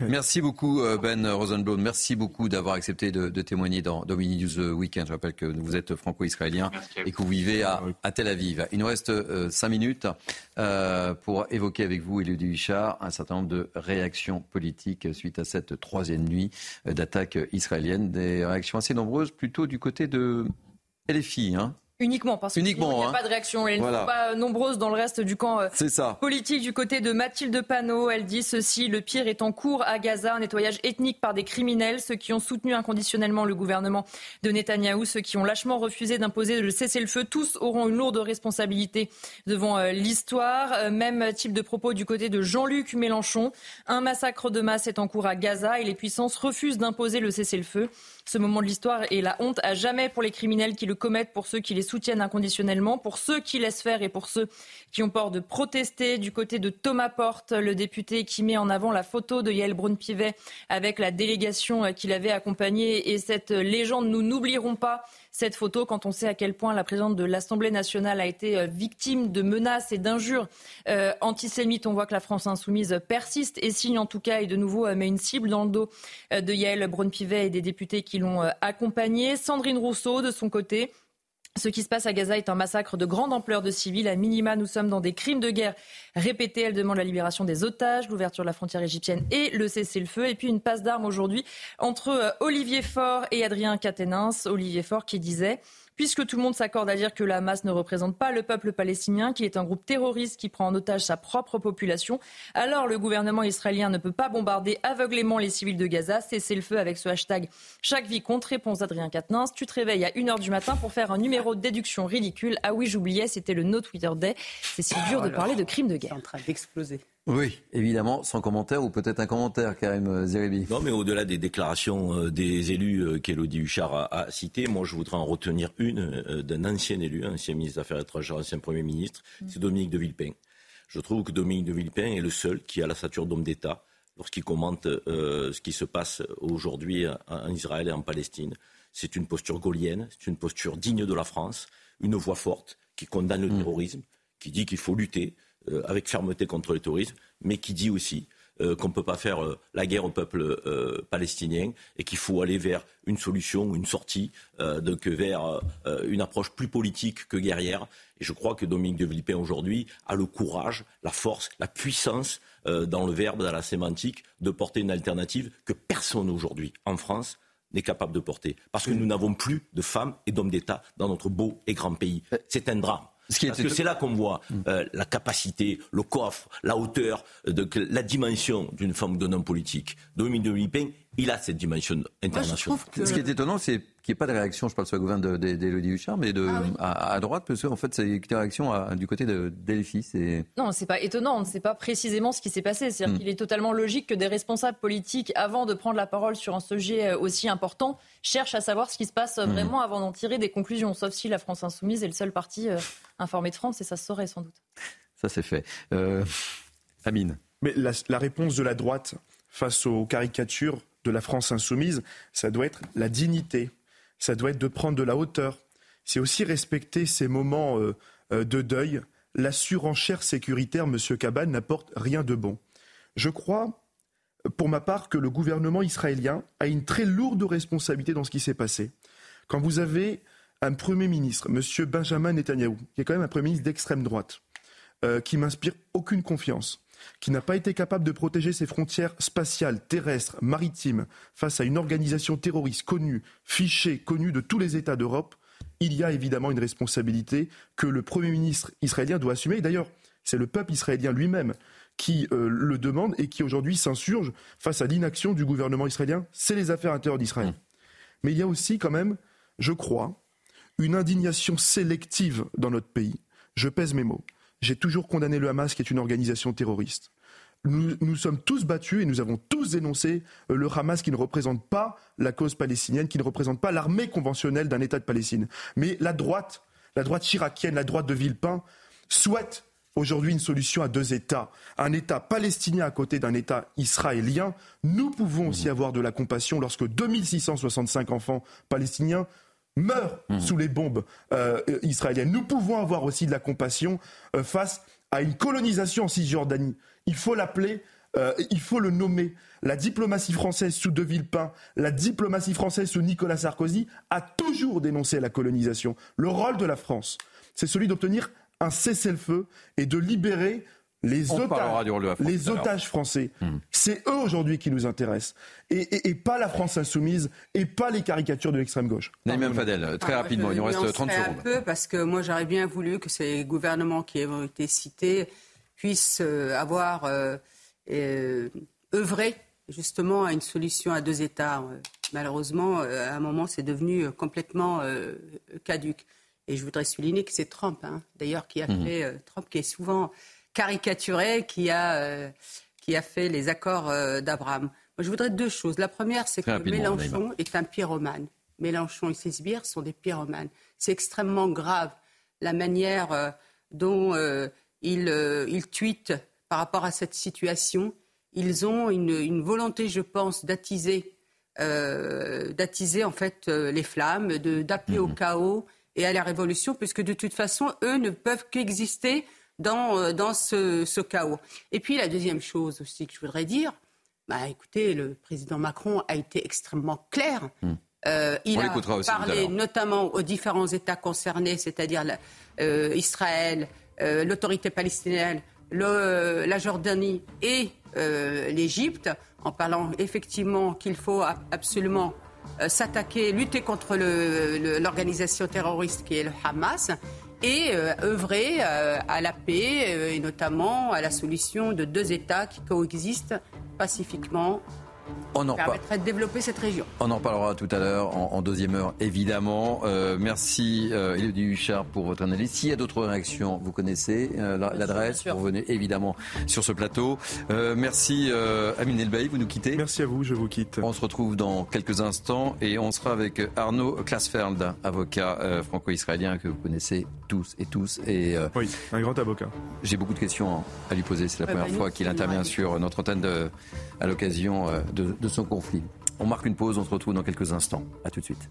Merci beaucoup euh, Ben Rosenblum. Merci beaucoup d'avoir accepté de, de, témoigner dans Domini News Weekend. Je rappelle que vous êtes franco-israélien et que vous vivez à, à, Tel Aviv. Il nous reste euh, cinq minutes euh, pour évoquer avec vous, Élodie Huchard, un certain nombre de réactions politiques suite à cette troisième nuit euh, d'attaque israélienne. Des réactions assez nombreuses, plutôt du côté de LFI. Hein Uniquement, parce qu'il n'y a hein. pas de réaction. Elles ne sont pas nombreuses dans le reste du camp euh, politique. Du côté de Mathilde Panot, elle dit ceci le pire est en cours à Gaza, un nettoyage ethnique par des criminels, ceux qui ont soutenu inconditionnellement le gouvernement de Netanyahou, ceux qui ont lâchement refusé d'imposer le cessez-le-feu, tous auront une lourde responsabilité devant euh, l'histoire. Euh, même type de propos du côté de Jean-Luc Mélenchon. Un massacre de masse est en cours à Gaza et les puissances refusent d'imposer le cessez-le-feu. Ce moment de l'histoire est la honte à jamais pour les criminels qui le commettent, pour ceux qui les soutiennent inconditionnellement. Pour ceux qui laissent faire et pour ceux qui ont peur de protester, du côté de Thomas Porte, le député qui met en avant la photo de Yael Braun-Pivet avec la délégation qu'il avait accompagnée et cette légende, nous n'oublierons pas cette photo quand on sait à quel point la présidente de l'Assemblée nationale a été euh, victime de menaces et d'injures euh, antisémites. On voit que la France insoumise persiste et signe en tout cas et de nouveau euh, met une cible dans le dos de Yael Braun-Pivet et des députés qui l'ont accompagnée. Sandrine Rousseau, de son côté, ce qui se passe à Gaza est un massacre de grande ampleur de civils. À minima, nous sommes dans des crimes de guerre répétés. Elle demande la libération des otages, l'ouverture de la frontière égyptienne et le cessez-le-feu. Et puis une passe d'armes aujourd'hui entre Olivier Faure et Adrien Quatennens. Olivier Faure qui disait puisque tout le monde s'accorde à dire que la masse ne représente pas le peuple palestinien, qu'il est un groupe terroriste qui prend en otage sa propre population, alors le gouvernement israélien ne peut pas bombarder aveuglément les civils de Gaza. Cessez le feu avec ce hashtag Chaque vie compte, réponse Adrien Quatennens. Tu te réveilles à 1h du matin pour faire un numéro de déduction ridicule. Ah oui, j'oubliais, c'était le No Twitter Day. C'est si dur de parler de crimes de guerre. C'est en train d'exploser. Oui, évidemment, sans commentaire ou peut-être un commentaire, Karim Zeribi. Non, mais au-delà des déclarations euh, des élus euh, qu'Elodie Huchard a, citées, moi je voudrais en retenir une euh, d'un ancien élu, ancien ministre des Affaires étrangères, ancien Premier ministre, mm. c'est Dominique de Villepin. Je trouve que Dominique de Villepin est le seul qui a la stature d'homme d'État lorsqu'il commente ce qui se passe aujourd'hui en Israël et en Palestine. C'est une posture gaulienne, c'est une posture digne de la France, une voix forte qui condamne le mm. terrorisme, qui dit qu'il faut lutter. Euh, avec fermeté contre le terrorisme, mais qui dit aussi euh, qu'on ne peut pas faire euh, la guerre au peuple palestinien et qu'il faut aller vers une solution, une sortie, donc vers une approche plus politique que guerrière. Et je crois que Dominique de Villepin aujourd'hui a le courage, la force, la puissance dans le verbe, dans la sémantique, de porter une alternative que personne aujourd'hui en France n'est capable de porter. Parce que nous n'avons plus de femmes et d'hommes d'État dans notre beau et grand pays. C'est un drame. Parce que c'est là qu'on voit euh, la capacité, le coffre, la hauteur, de, la dimension d'une femme ou d'un homme politique. Dominique de Villepin, il a cette dimension internationale. Ce qui est étonnant, c'est qu'il n'y ait pas de réaction, je parle sur le gouvernement d'Élodie Huchard, mais de, ah à, droite, parce qu'en fait, c'est une réaction du côté de Delphi. Non, c'est pas étonnant, on ne sait pas précisément ce qui s'est passé. C'est-à-dire mm. qu'il est totalement logique que des responsables politiques, avant de prendre la parole sur un sujet euh, aussi important, cherchent à savoir ce qui se passe mm. vraiment avant d'en tirer des conclusions, sauf si la France insoumise est le seul parti euh, informé de France, et ça se saurait sans doute. Ça, c'est fait. Euh, Amine. Mais la réponse de la droite face aux caricatures de la France insoumise, ça doit être la dignité, ça doit être de prendre de la hauteur. C'est aussi respecter ces moments euh, euh, de deuil. La surenchère sécuritaire, Monsieur Cabane, n'apporte rien de bon. Je crois, pour ma part, que le gouvernement israélien a une très lourde responsabilité dans ce qui s'est passé. Quand vous avez un Premier ministre, Monsieur Benjamin Netanyahou, qui est quand même un Premier ministre d'extrême droite, euh, qui m'inspire aucune confiance, qui n'a pas été capable de protéger ses frontières spatiales, terrestres, maritimes face à une organisation terroriste connue, fichée, connue de tous les États d'Europe, il y a évidemment une responsabilité que le Premier ministre israélien doit assumer. D'ailleurs, c'est le peuple israélien lui-même qui euh, le demande et qui aujourd'hui s'insurge face à l'inaction du gouvernement israélien. C'est les affaires intérieures d'Israël. Mais il y a aussi quand même, je crois, une indignation sélective dans notre pays. Je pèse mes mots j'ai toujours condamné le Hamas, qui est une organisation terroriste. Nous, nous, sommes tous battus et nous avons tous dénoncé euh, le Hamas qui ne représente pas la cause palestinienne, qui ne représente pas l'armée conventionnelle d'un État de Palestine. Mais la droite, la droite chiracienne, la droite de Villepin, souhaite aujourd'hui une solution à deux États. Un État palestinien à côté d'un État israélien. Nous pouvons aussi avoir de la compassion lorsque 2665 enfants palestiniens meurent mmh. sous les bombes euh, israéliennes. Nous pouvons avoir aussi de la compassion euh, face à une colonisation en Cisjordanie. Il faut l'appeler, euh, il faut le nommer. La diplomatie française sous De Villepin, la diplomatie française sous Nicolas Sarkozy a toujours dénoncé la colonisation. Le rôle de la France, c'est celui d'obtenir un cessez-le-feu et de libérer les, otages, les otages français, hmm. c'est eux aujourd'hui qui nous intéressent. Et, pas la France insoumise et pas les caricatures de l'extrême gauche. Naïm Fadel, très rapidement, il nous reste 30 secondes. un peu parce que moi j'aurais bien voulu que ces gouvernements qui ont été cités puissent euh, avoir euh, euh, œuvré justement à une solution à deux États. Malheureusement, à un moment, c'est devenu complètement caduque. Et je voudrais souligner que c'est Trump, hein, d'ailleurs, qui a hmm. fait, Trump qui est souvent caricaturé qui a, euh, qui a fait les accords euh, d'Abraham. Moi, je voudrais deux choses. La première, c'est que Mélenchon est un pyromane. Mélenchon et ses sbires sont des pyromanes. C'est extrêmement grave la manière euh, dont euh, ils, euh, ils tweetent par rapport à cette situation. Ils ont une, volonté, je pense, d'attiser, d'attiser en fait les flammes, d'appeler au mhm. chaos et à la révolution, puisque de toute façon, eux ne peuvent qu'exister dans, dans ce, chaos. Et puis la deuxième chose aussi que je voudrais dire, bah, écoutez, le président Macron a été extrêmement clair. Hmm. Euh, il a parlé notamment aux différents États concernés, c'est-à-dire euh, Israël, euh, l'autorité palestinienne, la Jordanie et l'Égypte, en parlant effectivement qu'il faut absolument s'attaquer, lutter contre l'organisation terroriste qui est le Hamas et œuvrer à la paix et notamment à la solution de deux États qui coexistent pacifiquement on en permettrait de développer cette région. On en parlera tout à l'heure en, deuxième heure, évidemment. Euh, merci, euh, Elodie Huchard, pour votre analyse. S'il y a d'autres réactions, vous connaissez euh, l'adresse. Vous revenez évidemment sur ce plateau. Euh, merci, Amine Elbaï, vous nous quittez. Merci à vous, je vous quitte. On se retrouve dans quelques instants et on sera avec Arnaud Klasfeld, avocat franco-israélien que vous connaissez tous et tous. Et, oui, un grand avocat. J'ai beaucoup de questions à lui poser. C'est la première bah, fois qu'il intervient sur notre antenne de, à l'occasion de de son conflit. On marque une pause, on se retrouve dans quelques instants. A tout de suite.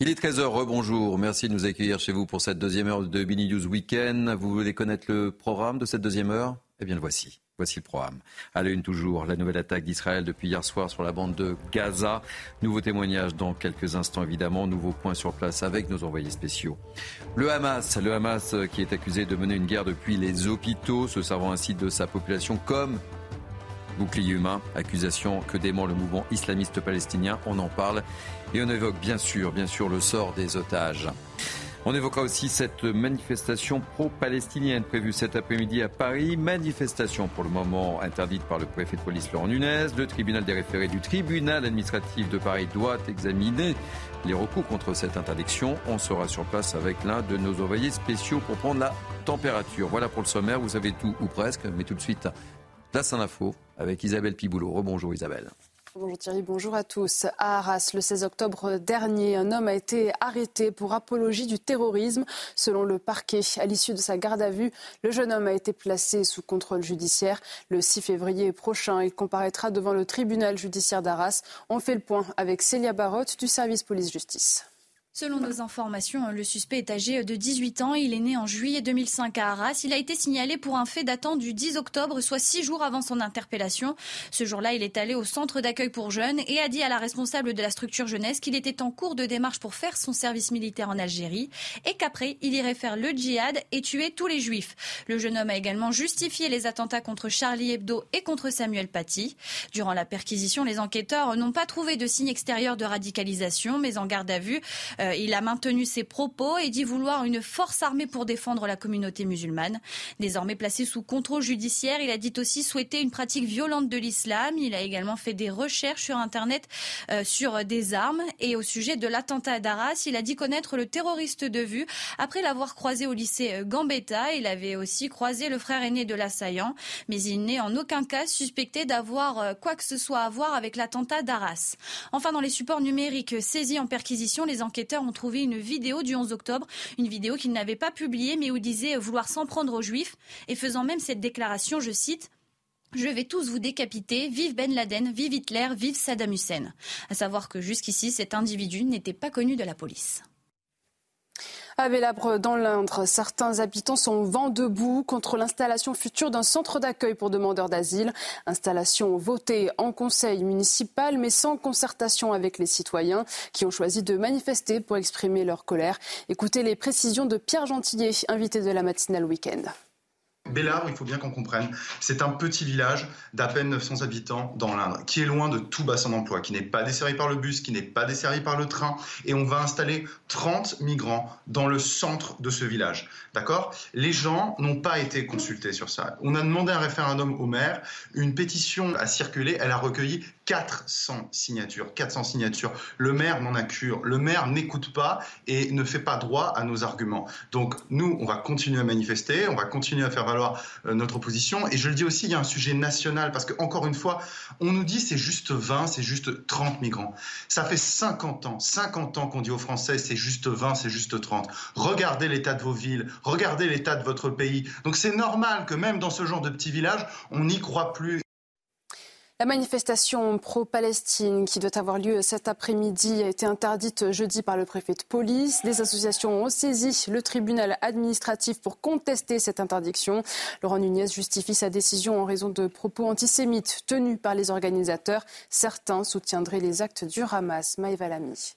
Il est 13h, rebonjour. Merci de nous accueillir chez vous pour cette deuxième heure de Mini News Weekend. Vous voulez connaître le programme de cette deuxième heure? Eh bien, le voici. Voici le programme. À l'une toujours, la nouvelle attaque d'Israël depuis hier soir sur la bande de Gaza. Nouveau témoignage dans quelques instants évidemment. Nouveau point sur place avec nos envoyés spéciaux. Le Hamas, le Hamas qui est accusé de mener une guerre depuis les hôpitaux, se servant ainsi de sa population comme bouclier humain, accusation que dément le mouvement islamiste palestinien. On en parle et on évoque bien sûr, bien sûr, le sort des otages. On évoquera aussi cette manifestation pro-palestinienne prévue cet après-midi à Paris. Manifestation pour le moment interdite par le préfet de police Laurent Nunez. Le tribunal des référés du tribunal administratif de Paris doit examiner les recours contre cette interdiction. On sera sur place avec l'un de nos envoyés spéciaux pour prendre la température. Voilà pour le sommaire. Vous avez tout ou presque, mais tout de suite, place en info avec Isabelle Piboulot. Rebonjour Isabelle. Bonjour Thierry, bonjour à tous. À Arras, le 16 octobre dernier, un homme a été arrêté pour apologie du terrorisme. Selon le parquet, à l'issue de sa garde à vue, le jeune homme a été placé sous contrôle judiciaire. Le 6 février prochain, il comparaîtra devant le tribunal judiciaire d'Arras. On fait le point avec Célia Barotte du service police-justice. Selon nos informations, le suspect est âgé de 18 ans. Il est né en juillet 2005 à Arras. Il a été signalé pour un fait datant du 10 octobre, soit six jours avant son interpellation. Ce jour-là, il est allé au centre d'accueil pour jeunes et a dit à la responsable de la structure jeunesse qu'il était en cours de démarche pour faire son service militaire en Algérie et qu'après, il irait faire le djihad et tuer tous les juifs. Le jeune homme a également justifié les attentats contre Charlie Hebdo et contre Samuel Paty. Durant la perquisition, les enquêteurs n'ont pas trouvé de signes extérieurs de radicalisation, mais en garde à vue, euh, il a maintenu ses propos et dit vouloir une force armée pour défendre la communauté musulmane. Désormais placé sous contrôle judiciaire, il a dit aussi souhaiter une pratique violente de l'islam. Il a également fait des recherches sur Internet euh, sur des armes et au sujet de l'attentat d'Arras. Il a dit connaître le terroriste de vue après l'avoir croisé au lycée euh, Gambetta. Il avait aussi croisé le frère aîné de l'assaillant, mais il n'est en aucun cas suspecté d'avoir quoi que ce soit à voir avec l'attentat d'Arras. Enfin, dans les supports numériques saisis en perquisition, les enquêteurs ont trouvé une vidéo du 11 octobre, une vidéo qu'il n'avait pas publiée mais où disait vouloir s'en prendre aux juifs et faisant même cette déclaration, je cite, je vais tous vous décapiter, vive Ben Laden, vive Hitler, vive Saddam Hussein. À savoir que jusqu'ici, cet individu n'était pas connu de la police. À Vélabre, dans l'Indre, certains habitants sont vent debout contre l'installation future d'un centre d'accueil pour demandeurs d'asile. Installation votée en conseil municipal, mais sans concertation avec les citoyens qui ont choisi de manifester pour exprimer leur colère. Écoutez les précisions de Pierre Gentillet, invité de la matinale week-end. Bélarbre, il faut bien qu'on comprenne, c'est un petit village d'à peine 900 habitants dans l'Indre, qui est loin de tout bassin d'emploi, qui n'est pas desservi par le bus, qui n'est pas desservi par le train, et on va installer 30 migrants dans le centre de ce village. D'accord? Les gens n'ont pas été consultés sur ça. On a demandé un référendum au maire, une pétition a circulé, elle a recueilli 400 signatures. 400 signatures. Le maire n'en a cure. Le maire n'écoute pas et ne fait pas droit à nos arguments. Donc nous, on va continuer à manifester, on va continuer à faire valoir valoir notre position. Et je le dis aussi, il y a un sujet national parce que encore une fois, on nous dit c'est juste 20, c'est juste 30 migrants. Ça fait 50 ans, 50 ans qu'on dit aux Français c'est juste 20, c'est juste 30. Regardez l'état de vos villes, regardez l'état de votre pays. Donc c'est normal que même dans ce genre de petits villages, on n'y croit plus la manifestation pro-Palestine qui doit avoir lieu cet après-midi a été interdite jeudi par le préfet de police. Des associations ont saisi le tribunal administratif pour contester cette interdiction. Laurent Nunez justifie sa décision en raison de propos antisémites tenus par les organisateurs. Certains soutiendraient les actes du Hamas. Maïva Lamy.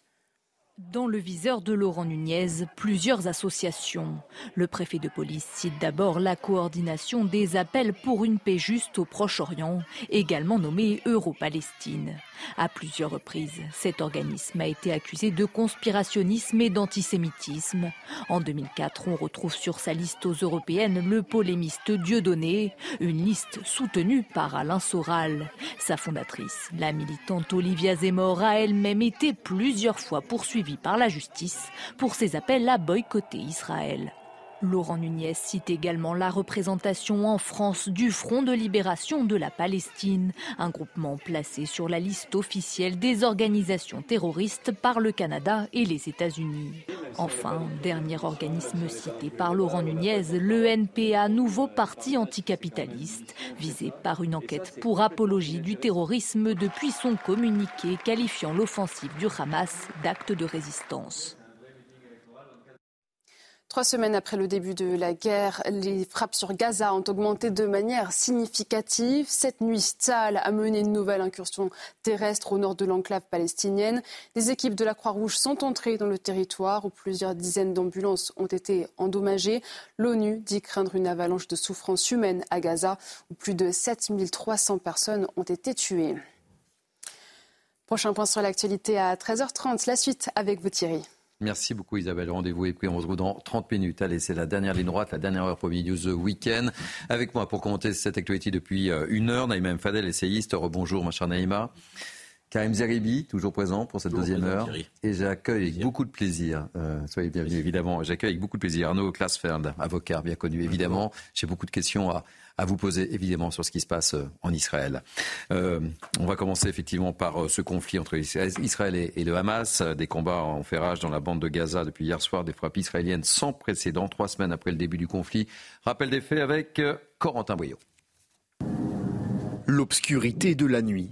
Dans le viseur de Laurent Nunez, plusieurs associations. Le préfet de police cite d'abord la coordination des appels pour une paix juste au Proche-Orient, également nommée Euro-Palestine. À plusieurs reprises, cet organisme a été accusé de conspirationnisme et d'antisémitisme. En 2004, on retrouve sur sa liste aux européennes le polémiste Dieudonné, une liste soutenue par Alain Soral. Sa fondatrice, la militante Olivia Zemmour, a elle-même été plusieurs fois poursuivie par la justice pour ses appels à boycotter Israël. Laurent Nunez cite également la représentation en France du Front de libération de la Palestine, un groupement placé sur la liste officielle des organisations terroristes par le Canada et les États-Unis. Enfin, dernier organisme cité par Laurent Nunez, le NPA, nouveau parti anticapitaliste, visé par une enquête pour apologie du terrorisme depuis son communiqué qualifiant l'offensive du Hamas d'acte de résistance. Trois semaines après le début de la guerre, les frappes sur Gaza ont augmenté de manière significative. Cette nuit, Tzal a mené une nouvelle incursion terrestre au nord de l'enclave palestinienne. Des équipes de la Croix-Rouge sont entrées dans le territoire où plusieurs dizaines d'ambulances ont été endommagées. L'ONU dit craindre une avalanche de souffrance humaine à Gaza où plus de 7300 personnes ont été tuées. Prochain point sur l'actualité à 13h30. La suite avec vous Thierry. Merci beaucoup Isabelle. Rendez-vous et puis on se retrouve dans 30 minutes. Allez, c'est la dernière ligne droite, la dernière heure pour News Weekend. Avec moi pour commenter cette actualité depuis euh, une heure, Naïma Fadel, essayiste. Rebonjour ma chère Naïma. Karim Zeribi, toujours présent pour cette deuxième heure. Et j'accueille avec beaucoup de plaisir, euh, soyez bienvenus évidemment, j'accueille avec beaucoup de plaisir Arnaud Klaasfeld, avocat bien connu évidemment. J'ai beaucoup de questions à, à vous poser évidemment sur ce qui se passe euh, en Israël. Euh, on va commencer effectivement par euh, ce conflit entre Israël et, le Hamas. Des combats ont fait rage dans la bande de Gaza depuis hier soir, des frappes israéliennes sans précédent, trois semaines après le début du conflit. Rappel des faits avec Corentin Boyot. L'obscurité de la nuit,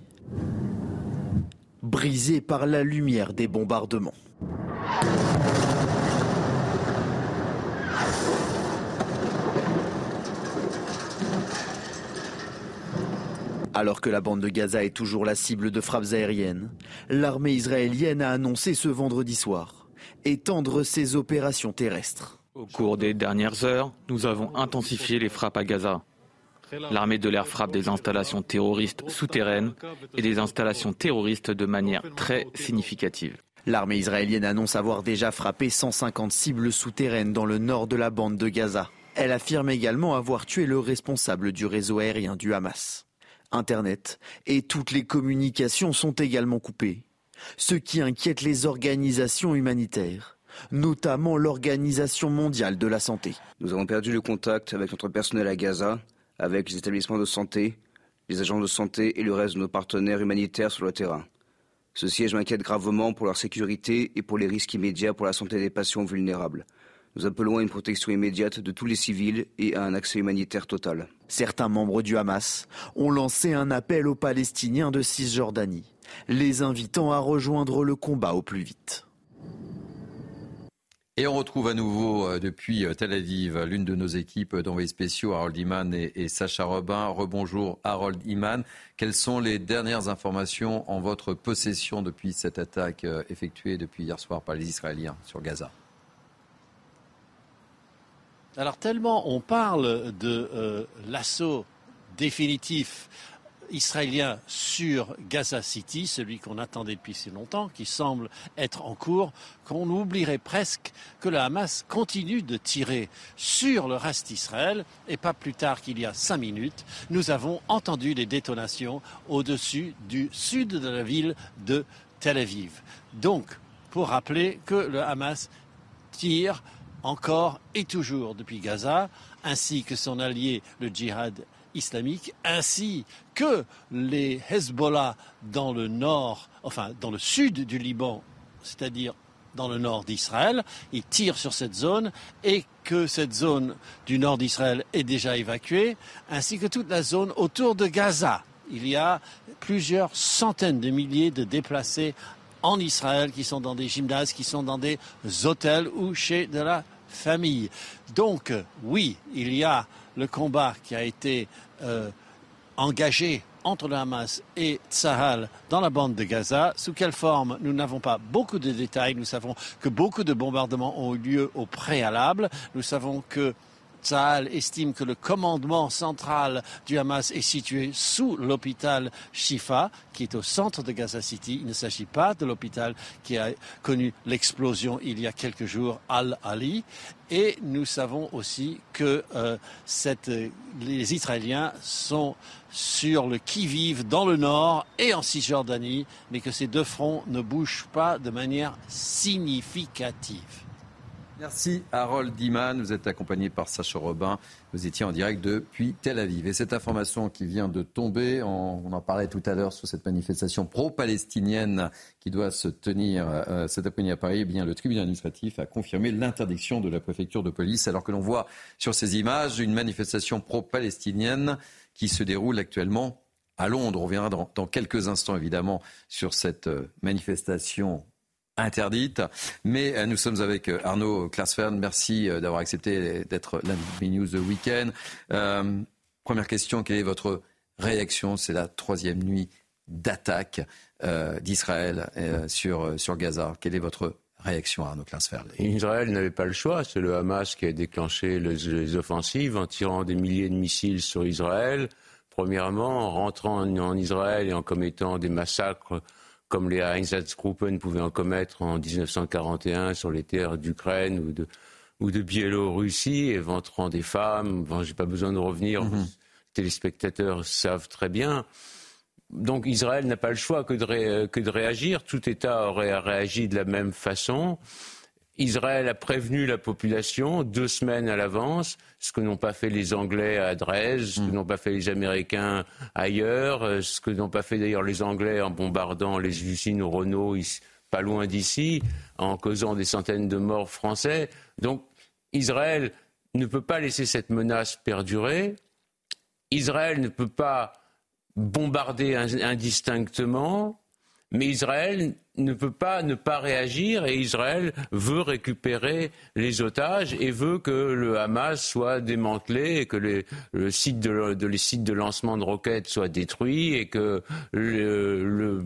brisée par la lumière des bombardements. Alors que la bande de Gaza est toujours la cible de frappes aériennes, l'armée israélienne a annoncé ce vendredi soir étendre ses opérations terrestres. Au cours des dernières heures, nous avons intensifié les frappes à Gaza. L'armée de l'air frappe des installations terroristes souterraines et des installations terroristes de manière très significative. L'armée israélienne annonce avoir déjà frappé 150 cibles souterraines dans le nord de la bande de Gaza. Elle affirme également avoir tué le responsable du réseau aérien du Hamas. Internet et toutes les communications sont également coupées, ce qui inquiète les organisations humanitaires, notamment l'Organisation mondiale de la santé. Nous avons perdu le contact avec notre personnel à Gaza, avec les établissements de santé, les agents de santé et le reste de nos partenaires humanitaires sur le terrain. Ce siège m'inquiète gravement pour leur sécurité et pour les risques immédiats pour la santé des patients vulnérables. Nous appelons à une protection immédiate de tous les civils et à un accès humanitaire total. Certains membres du Hamas ont lancé un appel aux Palestiniens de Cisjordanie, les invitant à rejoindre le combat au plus vite. Et on retrouve à nouveau euh, depuis euh, Tel Aviv l'une de nos équipes d'envoyés spéciaux, Harold Iman et, Sacha Robin. Rebonjour Harold Iman. Quelles sont les dernières informations en votre possession depuis cette attaque euh, effectuée depuis hier soir par les Israéliens sur Gaza? Alors tellement on parle de euh, l'assaut définitif israélien sur Gaza City, celui qu'on attendait depuis si longtemps, qui semble être en cours, qu'on oublierait presque que le Hamas continue de tirer sur le reste d'Israël. Et pas plus tard qu'il y a cinq minutes, nous avons entendu des détonations au-dessus du sud de la ville de Tel Aviv. Donc, pour rappeler que le Hamas tire encore et toujours depuis Gaza, ainsi que son allié le djihad islamique, ainsi que les Hezbollah dans le nord, enfin dans le sud du Liban, c'est-à-dire dans le nord d'Israël. Ils tirent sur cette zone et que cette zone du nord d'Israël est déjà évacuée, ainsi que toute la zone autour de Gaza. Il y a plusieurs centaines de milliers de déplacés en Israël qui sont dans des gymnases, qui sont dans des hôtels ou chez de la famille. Donc, oui, il y a le combat qui a été euh, engagé entre le Hamas et Tsahal dans la bande de Gaza. Sous quelle forme Nous n'avons pas beaucoup de détails. Nous savons que beaucoup de bombardements ont eu lieu au préalable. Nous savons que Tsahal estime que le commandement central du Hamas est situé sous l'hôpital Shifa, qui est au centre de Gaza City. Il ne s'agit pas de l'hôpital qui a connu l'explosion il y a quelques jours, Al-Ali. Et nous savons aussi que euh, les Israéliens sont sur le qui-vive dans le nord et en Cisjordanie, mais que ces deux fronts ne bougent pas de manière significative. Merci Harold Diman. Vous êtes accompagné par Sacha Robin. Vous étiez en direct depuis Tel Aviv. Et cette information qui vient de tomber, on en parlait tout à l'heure sur cette manifestation pro-palestinienne qui doit se tenir euh, cet après-midi à Paris, eh bien, le tribunal administratif a confirmé l'interdiction de la préfecture de police alors que l'on voit sur ces images une manifestation pro-palestinienne qui se déroule actuellement à Londres. On reviendra dans, quelques instants évidemment sur cette euh, manifestation interdite. Mais euh, nous sommes avec euh, Arnaud Klarsfeld. Merci euh, d'avoir accepté d'être l'un News The Weekend. première question, quelle est votre réaction? C'est la troisième nuit d'attaque d'Israël sur, sur Gaza. Quelle est votre réaction, Arnaud Klarsfeld Israël n'avait pas le choix. C'est le Hamas qui a déclenché les, offensives en tirant des milliers de missiles sur Israël. Premièrement, en rentrant en Israël et en commettant des massacres comme les Einsatzgruppen pouvaient en commettre en 1941 sur les terres d'Ukraine ou de, ou de Biélorussie, éventrant des femmes. Bon, J'ai pas besoin de revenir, mhm. les téléspectateurs savent très bien. Donc Israël n'a pas le choix que de, que de réagir. Tout État aurait réagi de la même façon. Israël a prévenu la population deux semaines à l'avance, ce que n'ont pas fait les Anglais à Dresde, ce que hmm. n'ont pas fait les Américains ailleurs, euh, ce que n'ont pas fait d'ailleurs les Anglais en bombardant les usines Renault pas loin d'ici, en causant des centaines de morts français. Donc Israël ne peut pas laisser cette menace perdurer. Israël ne peut pas bombarder indistinctement. Mais Israël ne peut pas ne pas réagir et Israël veut récupérer les otages et veut que le Hamas soit démantelé et que les, le site de, sites de lancement de roquettes soient détruits et que le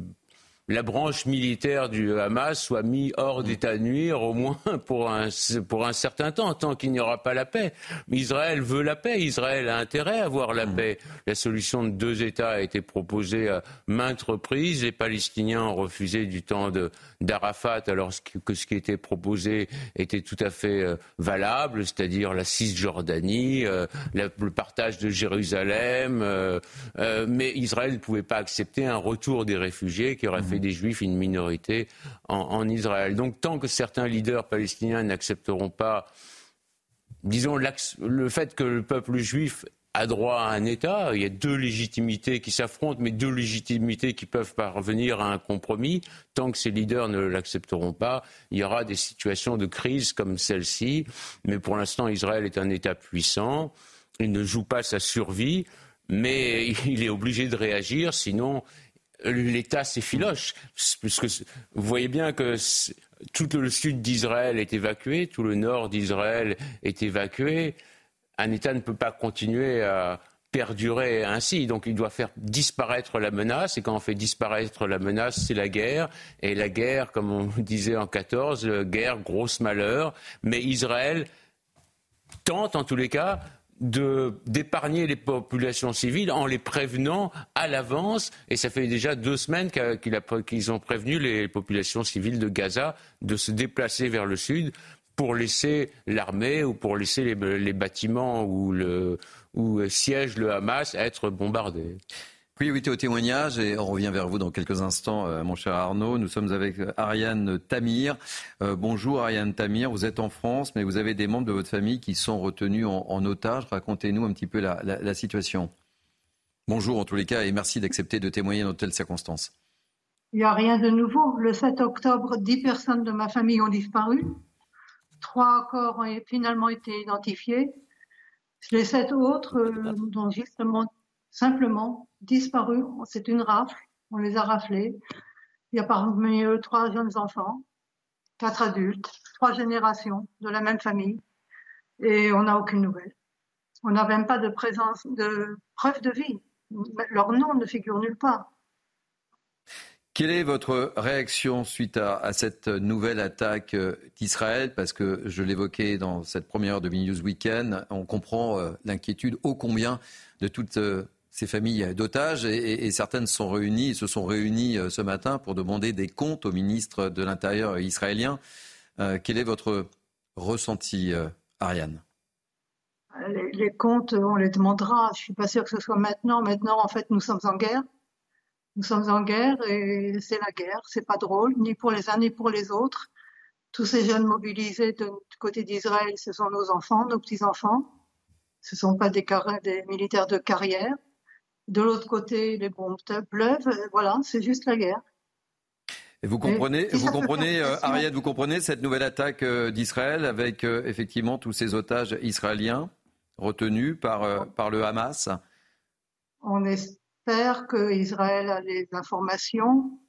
la branche militaire du Hamas soit mise hors d'état de nuire, au moins pour un, pour un certain temps, tant qu'il n'y aura pas la paix. Israël veut la paix, Israël a intérêt à avoir la paix. La solution de deux États a été proposée à maintes reprises. Les Palestiniens ont refusé du temps d'Arafat, alors que ce qui était proposé était tout à fait euh, valable, c'est-à-dire la Cisjordanie, euh, le partage de Jérusalem. Euh, mais Israël ne pouvait pas accepter un retour des réfugiés qui aurait fait des juifs une minorité en, Israël. Donc tant que certains leaders palestiniens n'accepteront pas, disons, le fait que le peuple juif a droit à un État. Il y a deux légitimités qui s'affrontent, mais deux légitimités qui peuvent parvenir à un compromis. Tant que ces leaders ne l'accepteront pas, il y aura des situations de crise comme celle-ci. Mais pour l'instant, Israël est un État puissant. Il ne joue pas sa survie, mais il est obligé de réagir, sinon l'État s'effiloche. Puisque vous voyez bien que tout le sud d'Israël est évacué, tout le nord d'Israël est évacué. Un État ne peut pas continuer à perdurer ainsi. Donc il doit faire disparaître la menace. Et quand on fait disparaître la menace, c'est la guerre. Et la guerre, comme on disait en 14, guerre, grosse malheur. Mais Israël tente en tous les cas d'épargner les populations civiles en les prévenant à l'avance. Et ça fait déjà deux semaines qu'ils ont prévenu les populations civiles de Gaza de se déplacer vers le sud pour laisser l'armée ou pour laisser les, bâtiments où, le, où siège le Hamas être bombardés. Priorité au témoignage et on revient vers vous dans quelques instants, euh, mon cher Arnaud. Nous sommes avec euh, Ariane Tamir. Euh, bonjour Ariane Tamir, vous êtes en France, mais vous avez des membres de votre famille qui sont retenus en, otage. Racontez-nous un petit peu la, situation. Bonjour en tous les cas et merci d'accepter de témoigner dans de telles circonstances. Il n'y a rien de nouveau. Le 7 octobre, 10 personnes de ma famille ont disparu. Trois corps ont finalement été identifiés. Les sept autres, dont justement simplement disparu. C'est une rafle. On les a raflés. Il y a parmi eux trois jeunes enfants, quatre adultes, trois générations de la même famille. Et on n'a aucune nouvelle. On n'a même pas de présence, de preuve de vie. Leur nom ne figure nulle part. Quelle est votre réaction suite à, cette nouvelle attaque euh, d'Israël? Parce que je l'évoquais dans cette première heure de Mini News Weekend, on comprend euh, l'inquiétude ô combien de toute euh, ces familles d'otages et, certaines se sont réunies ce matin pour demander des comptes au ministre de l'Intérieur israélien. Quel est votre ressenti, Ariane? Les, comptes, on les demandera. Je suis pas sûre que ce soit maintenant. Maintenant, en fait, nous sommes en guerre. Nous sommes en guerre et c'est la guerre. C'est pas drôle, ni pour les uns ni pour les autres. Tous ces jeunes mobilisés de, du côté d'Israël, ce sont nos enfants, nos petits-enfants. Ce ne sont pas des, des militaires de carrière. De l'autre côté, les bombes pleuvent. Voilà, c'est juste la guerre. Et vous comprenez, vous comprenez, euh, vous comprenez cette nouvelle attaque euh, d'Israël avec euh, effectivement tous ces otages israéliens retenus par, par le Hamas? On espère qu'Israël a les informations,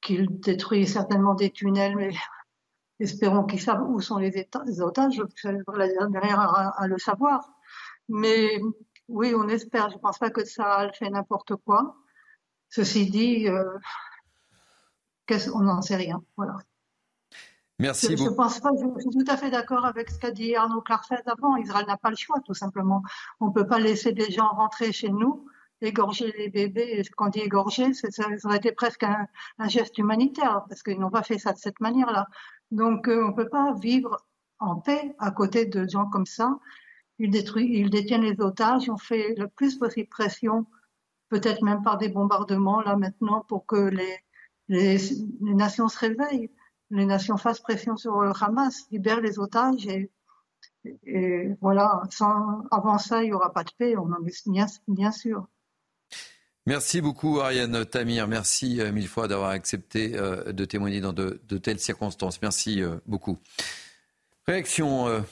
qu'il détruit certainement des tunnels, mais espérons qu'ils savent où sont les, otages. Je la dernière à le savoir. Mais oui, on espère. Je ne pense pas que ça fait n'importe quoi. Ceci dit, euh, on n'en sait rien. Voilà. Merci je, beaucoup. Je pense pas, je, suis tout à fait d'accord avec ce qu'a dit Arnaud Clarfeld avant. Israël n'a pas le choix, tout simplement. On ne peut pas laisser des gens rentrer chez nous, égorger les bébés. Quand on dit égorger, ça, aurait été presque un, geste humanitaire, parce qu'ils n'ont pas fait ça de cette manière-là. Donc, euh, on ne peut pas vivre en paix à côté de gens comme ça ils, détiennent les otages, ont fait le plus possible pression, peut-être même par des bombardements là maintenant, pour que les, nations se réveillent, les nations fassent pression sur le Hamas, libèrent les otages et, voilà, avant ça, il n'y aura pas de paix, on en est bien sûr. Merci beaucoup Ariane Tamir, merci euh, mille fois d'avoir accepté euh, de témoigner dans de, telles circonstances. Merci euh, beaucoup. Réaction,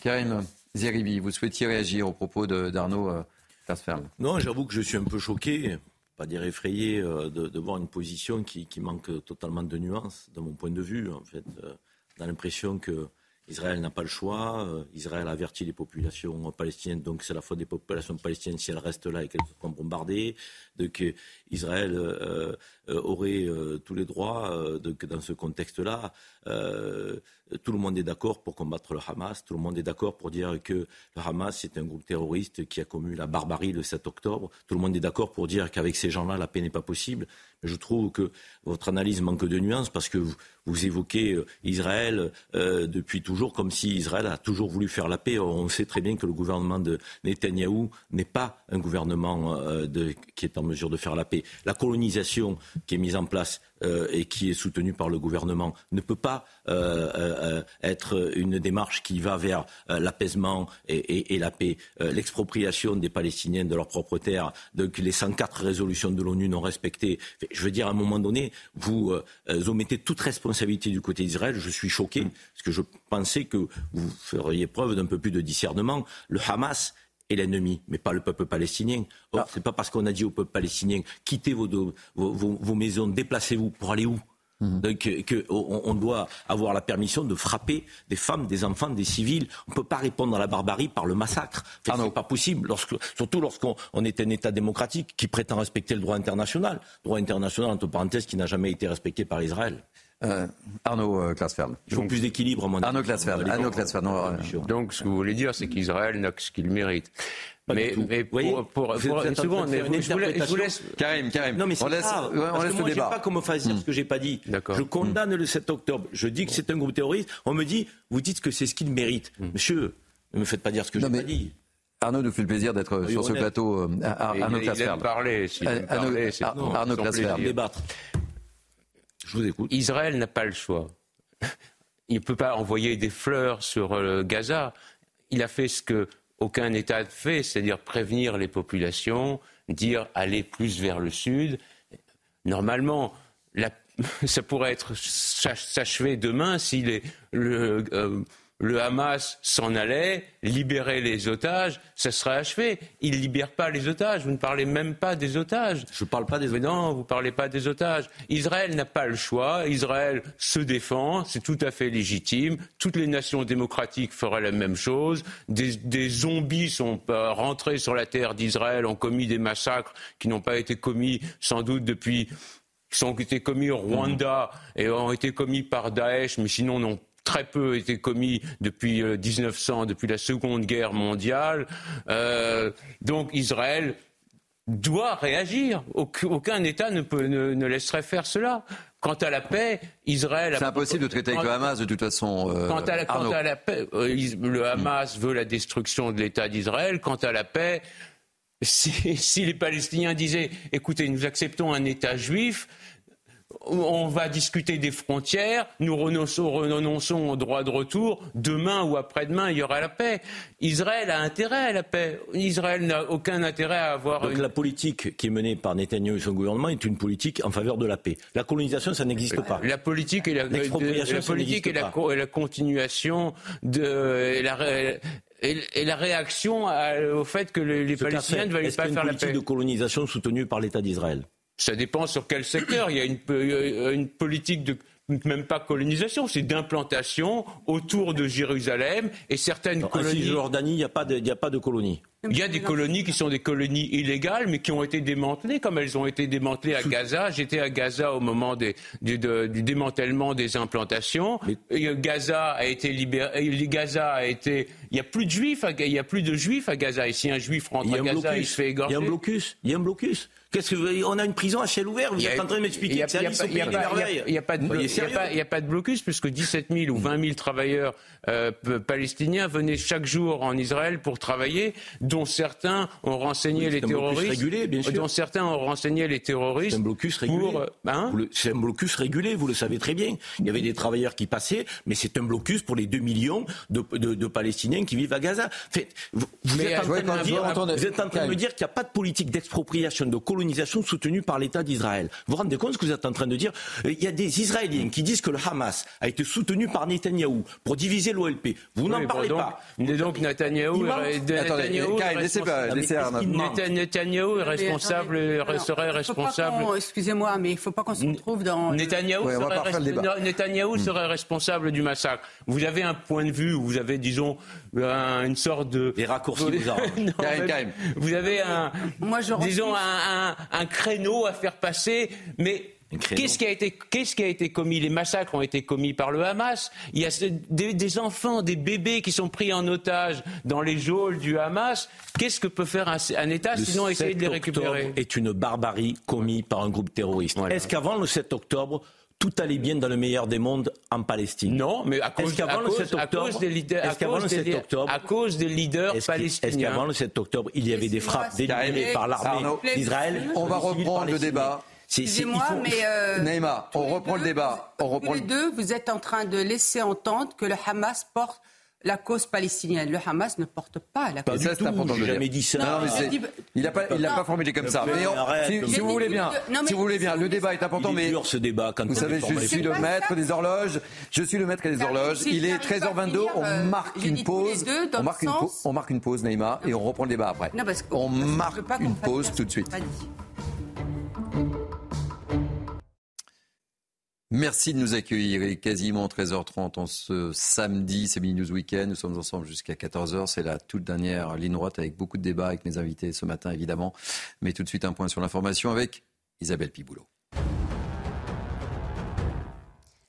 Karim Zeribi, vous souhaitiez réagir au propos d'Arnaud euh, Non, j'avoue que je suis un peu choqué, pas dire effrayé, de, voir une position qui, manque totalement de nuances, de mon point de vue. En fait, a l'impression que Israël n'a pas le choix. Israël avertit les populations palestiniennes, donc c'est la faute des populations palestiniennes si elles restent là et qu'elles sont bombardées. Donc Israël aurait tous les droits dans ce contexte-là. Euh, tout le monde est d'accord pour combattre le Hamas, tout le monde est d'accord pour dire que le Hamas est un groupe terroriste qui a commis la barbarie le 7 octobre, tout le monde est d'accord pour dire qu'avec ces gens-là, la paix n'est pas possible. Mais je trouve que votre analyse manque de nuances parce que vous, évoquez euh, Israël euh, depuis toujours comme si Israël a toujours voulu faire la paix. on sait très bien que le gouvernement de Netanyahou n'est pas un gouvernement qui est en mesure de faire la paix. La colonisation qui est mise en place euh, et qui est soutenu par le gouvernement ne peut pas euh, euh, être une démarche qui va vers l'apaisement et, la paix. L'expropriation des Palestiniens de leurs propres terres, donc les 104 résolutions de l'ONU non respectées. Je veux dire, à un moment donné, vous omettez toute responsabilité du côté d'Israël. Je suis choqué parce que je pensais que vous feriez preuve d'un peu plus de discernement. Le Hamas et l'ennemi, mais pas le peuple palestinien. Or, ah. c'est pas parce qu'on a dit au peuple palestinien quittez vos, vos, maisons, déplacez-vous pour aller où? Mhm. Donc, on, doit avoir la permission de frapper des femmes, des enfants, des civils. On ne peut pas répondre à la barbarie par le massacre. Ce n'est pas possible, lorsque, surtout lorsqu'on est un État démocratique qui prétend respecter le droit international. Droit international, entre parenthèses, qui n'a jamais été respecté par Israël. Euh, Arnaud euh, Klasfeld. Il faut plus d'équilibre, mon Arnaud Klasfeld. Arnaud euh, Donc, ce que vous voulez dire, c'est qu'Israël n'a que ce qu'il mérite. mais, mais pour, pour, pour, souvent, je, vous laisse, Karim, Karim. Non, mais on laisse, grave, on laisse le moi, débat. pas qu'on me fasse dire hmm. ce que j'ai pas dit. Je condamne le 7 octobre. Je dis que c'est un groupe terroriste. On me dit, vous dites que c'est ce qu'il mérite. Hmm. Monsieur, ne me faites pas dire ce que j'ai pas dit. Arnaud nous fait le plaisir d'être sur ce plateau. Arnaud Klasper. parler. Arnaud Klasper. débattre. Je vous écoute. Israël n'a pas le choix. Il ne peut pas envoyer des fleurs sur Gaza. Il a fait ce que aucun État ne fait, c'est-à-dire prévenir les populations, dire aller plus vers le sud. Normalement, ça pourrait être s'achever demain si les, le, euh, le Hamas s'en allait, libérait les otages, ça serait achevé. Il ne libère pas les otages. Vous ne parlez même pas des otages. Je ne parle pas des otages. Non, vous ne parlez pas des otages. Israël n'a pas le choix. Israël se défend. C'est tout à fait légitime. Toutes les nations démocratiques feraient la même chose. Des, des zombies sont euh, rentrés sur la terre d'Israël, ont commis des massacres qui n'ont pas été commis sans doute depuis qui ont été commis au Rwanda et ont été commis par Daesh, mais sinon n'ont très peu été commis depuis 1900, euh, depuis la Seconde Guerre mondiale. Euh, donc Israël doit réagir. Aucun État ne, peut, ne, laisserait faire cela. Quant à la paix, Israël. C'est impossible de traiter avec le Hamas de toute façon. Euh, quant, à la, quant à la, paix, le Hamas veut la destruction de l'État d'Israël. Quant à la paix, si, si, les Palestiniens disaient écoutez, nous acceptons un État juif, on va discuter des frontières, nous renonçons, renonçons, au droit de retour, demain ou après-demain, il y aura la paix. Israël a intérêt à la paix. Israël n'a aucun intérêt à avoir. Donc la politique qui est menée par Netanyahu et son gouvernement est une politique en faveur de la paix. La colonisation, ça n'existe pas. La politique et la, politique et la, continuation de. Et la, réaction au fait que les, Palestiniens ne veulent pas faire la paix. Est-ce une politique de colonisation soutenue par l'État d'Israël? Ça dépend sur quel secteur. Il y a une, euh, une politique de même pas colonisation, c'est d'implantation autour de Jérusalem et certaines colonies. En Jordanie, il n'y a pas de, a pas de colonies. Il y a des colonies qui sont des colonies illégales, mais qui ont été démantelées, comme elles ont été démantelées à Gaza. J'étais à Gaza au moment des, du, du, démantèlement des implantations. Gaza a été libéré. Gaza a été. Il n'y a plus de juifs. À, il y a plus de juifs à Gaza. Et si un juif rentre à Gaza, il se fait égorger. Il y a un blocus. Il y a un blocus. Qu'est-ce que on a une prison à ciel ouvert Vous êtes en train de m'expliquer Il n'y a, pas de blocus puisque 17 000 ou 20 000 travailleurs euh, palestiniens venaient chaque jour en Israël pour travailler, dont certains ont renseigné les terroristes. Régulé, bien sûr. Dont certains ont renseigné les terroristes. C'est un blocus régulé. Euh, hein c'est un blocus régulé, vous le savez très bien. Il y avait des travailleurs qui passaient, mais c'est un blocus pour les 2 millions de, de, Palestiniens qui vivent à Gaza. vous, êtes en train de me dire qu'il n'y a pas de politique d'expropriation de colonisation soutenue par l'État d'Israël. Vous vous rendez compte ce que vous êtes en train de dire? Il y a des Israéliens qui disent que le Hamas a été soutenu par Netanyahou pour diviser l'OLP. Vous n'en parlez pas. donc Netanyahou, Netanyahou, Netanyahou est responsable, serait responsable. Excusez-moi, mais il ne faut pas qu'on se retrouve dans. Netanyahou, serait, Netanyahou serait responsable du massacre. Vous avez un point de vue, vous avez, disons, une sorte de. Des raccourcis, vous, vous avez un. Moi, je disons, un, un, créneau à faire passer, mais Qu'est-ce qui, a été, qu'est-ce qui a été commis? Les massacres ont été commis par le Hamas. Il y a des, enfants, des bébés qui sont pris en otage dans les geôles du Hamas. Qu'est-ce que peut faire un, État sinon essayer de les récupérer? est une barbarie commise par un groupe terroriste. Est-ce qu'avant le 7 octobre, tout allait bien dans le meilleur des mondes en Palestine. Non, mais à cause, à cause, des leaders, à cause, des, octobre, à cause des leaders palestiniens. Est-ce qu'avant le 7 octobre, il y avait des frappes délibérées par l'armée d'Israël On va reprendre le débat. Excusez-moi, mais euh, on reprend le débat. On reprend les deux, vous êtes en train de laisser entendre que le Hamas porte la cause palestinienne. Le Hamas ne porte pas la cause. Pas du tout, j'ai jamais dit ça. Non, mais il n'a pas, il l'a pas formulé comme ça. Mais si, vous voulez bien, si vous voulez bien, le débat est important, mais dur ce débat. Quand vous savez, je suis le maître des horloges. Je suis le maître des horloges. Il est 13h22. On euh, marque une pause. On marque une pause. On marque une pause, Naïma, et on reprend le débat après. On marque une pause tout de suite. Merci de nous accueillir. Il est quasiment 13h30 en ce samedi, c'est Mini News Weekend. Nous sommes ensemble jusqu'à 14h. C'est la toute dernière ligne droite avec beaucoup de débats avec mes invités ce matin, évidemment. Mais tout de suite, un point sur l'information avec Isabelle Piboulot.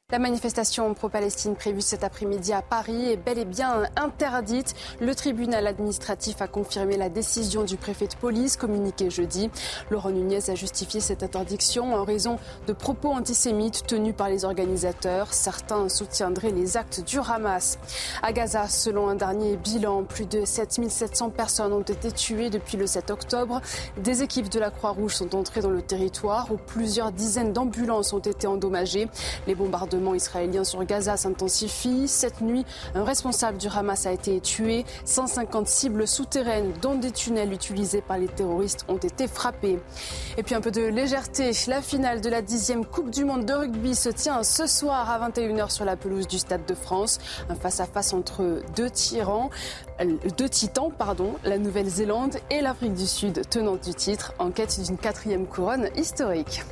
La manifestation pro-Palestine prévue cet après-midi à Paris est bel et bien interdite. Le tribunal administratif a confirmé la décision du préfet de police communiquée jeudi. Laurent Nunez a justifié cette interdiction en raison de propos antisémites tenus par les organisateurs. Certains soutiendraient les actes du Hamas. À Gaza, selon un dernier bilan, plus de 7700 personnes ont été tuées depuis le 7 octobre. Des équipes de la Croix-Rouge sont entrées dans le territoire où plusieurs dizaines d'ambulances ont été endommagées. Les bombardements bombardements israéliens sur Gaza s'intensifie. Cette nuit, un responsable du Hamas a été tué. 150 cibles souterraines, dont des tunnels utilisés par les terroristes, ont été frappées. Et puis un peu de légèreté. La finale de la dixième Coupe du Monde de rugby se tient ce soir à 21h sur la pelouse du Stade de France. Un face-à-face entre deux tyrans, deux titans, pardon, la Nouvelle-Zélande et l'Afrique du Sud, tenante du titre, en quête d'une quatrième couronne historique.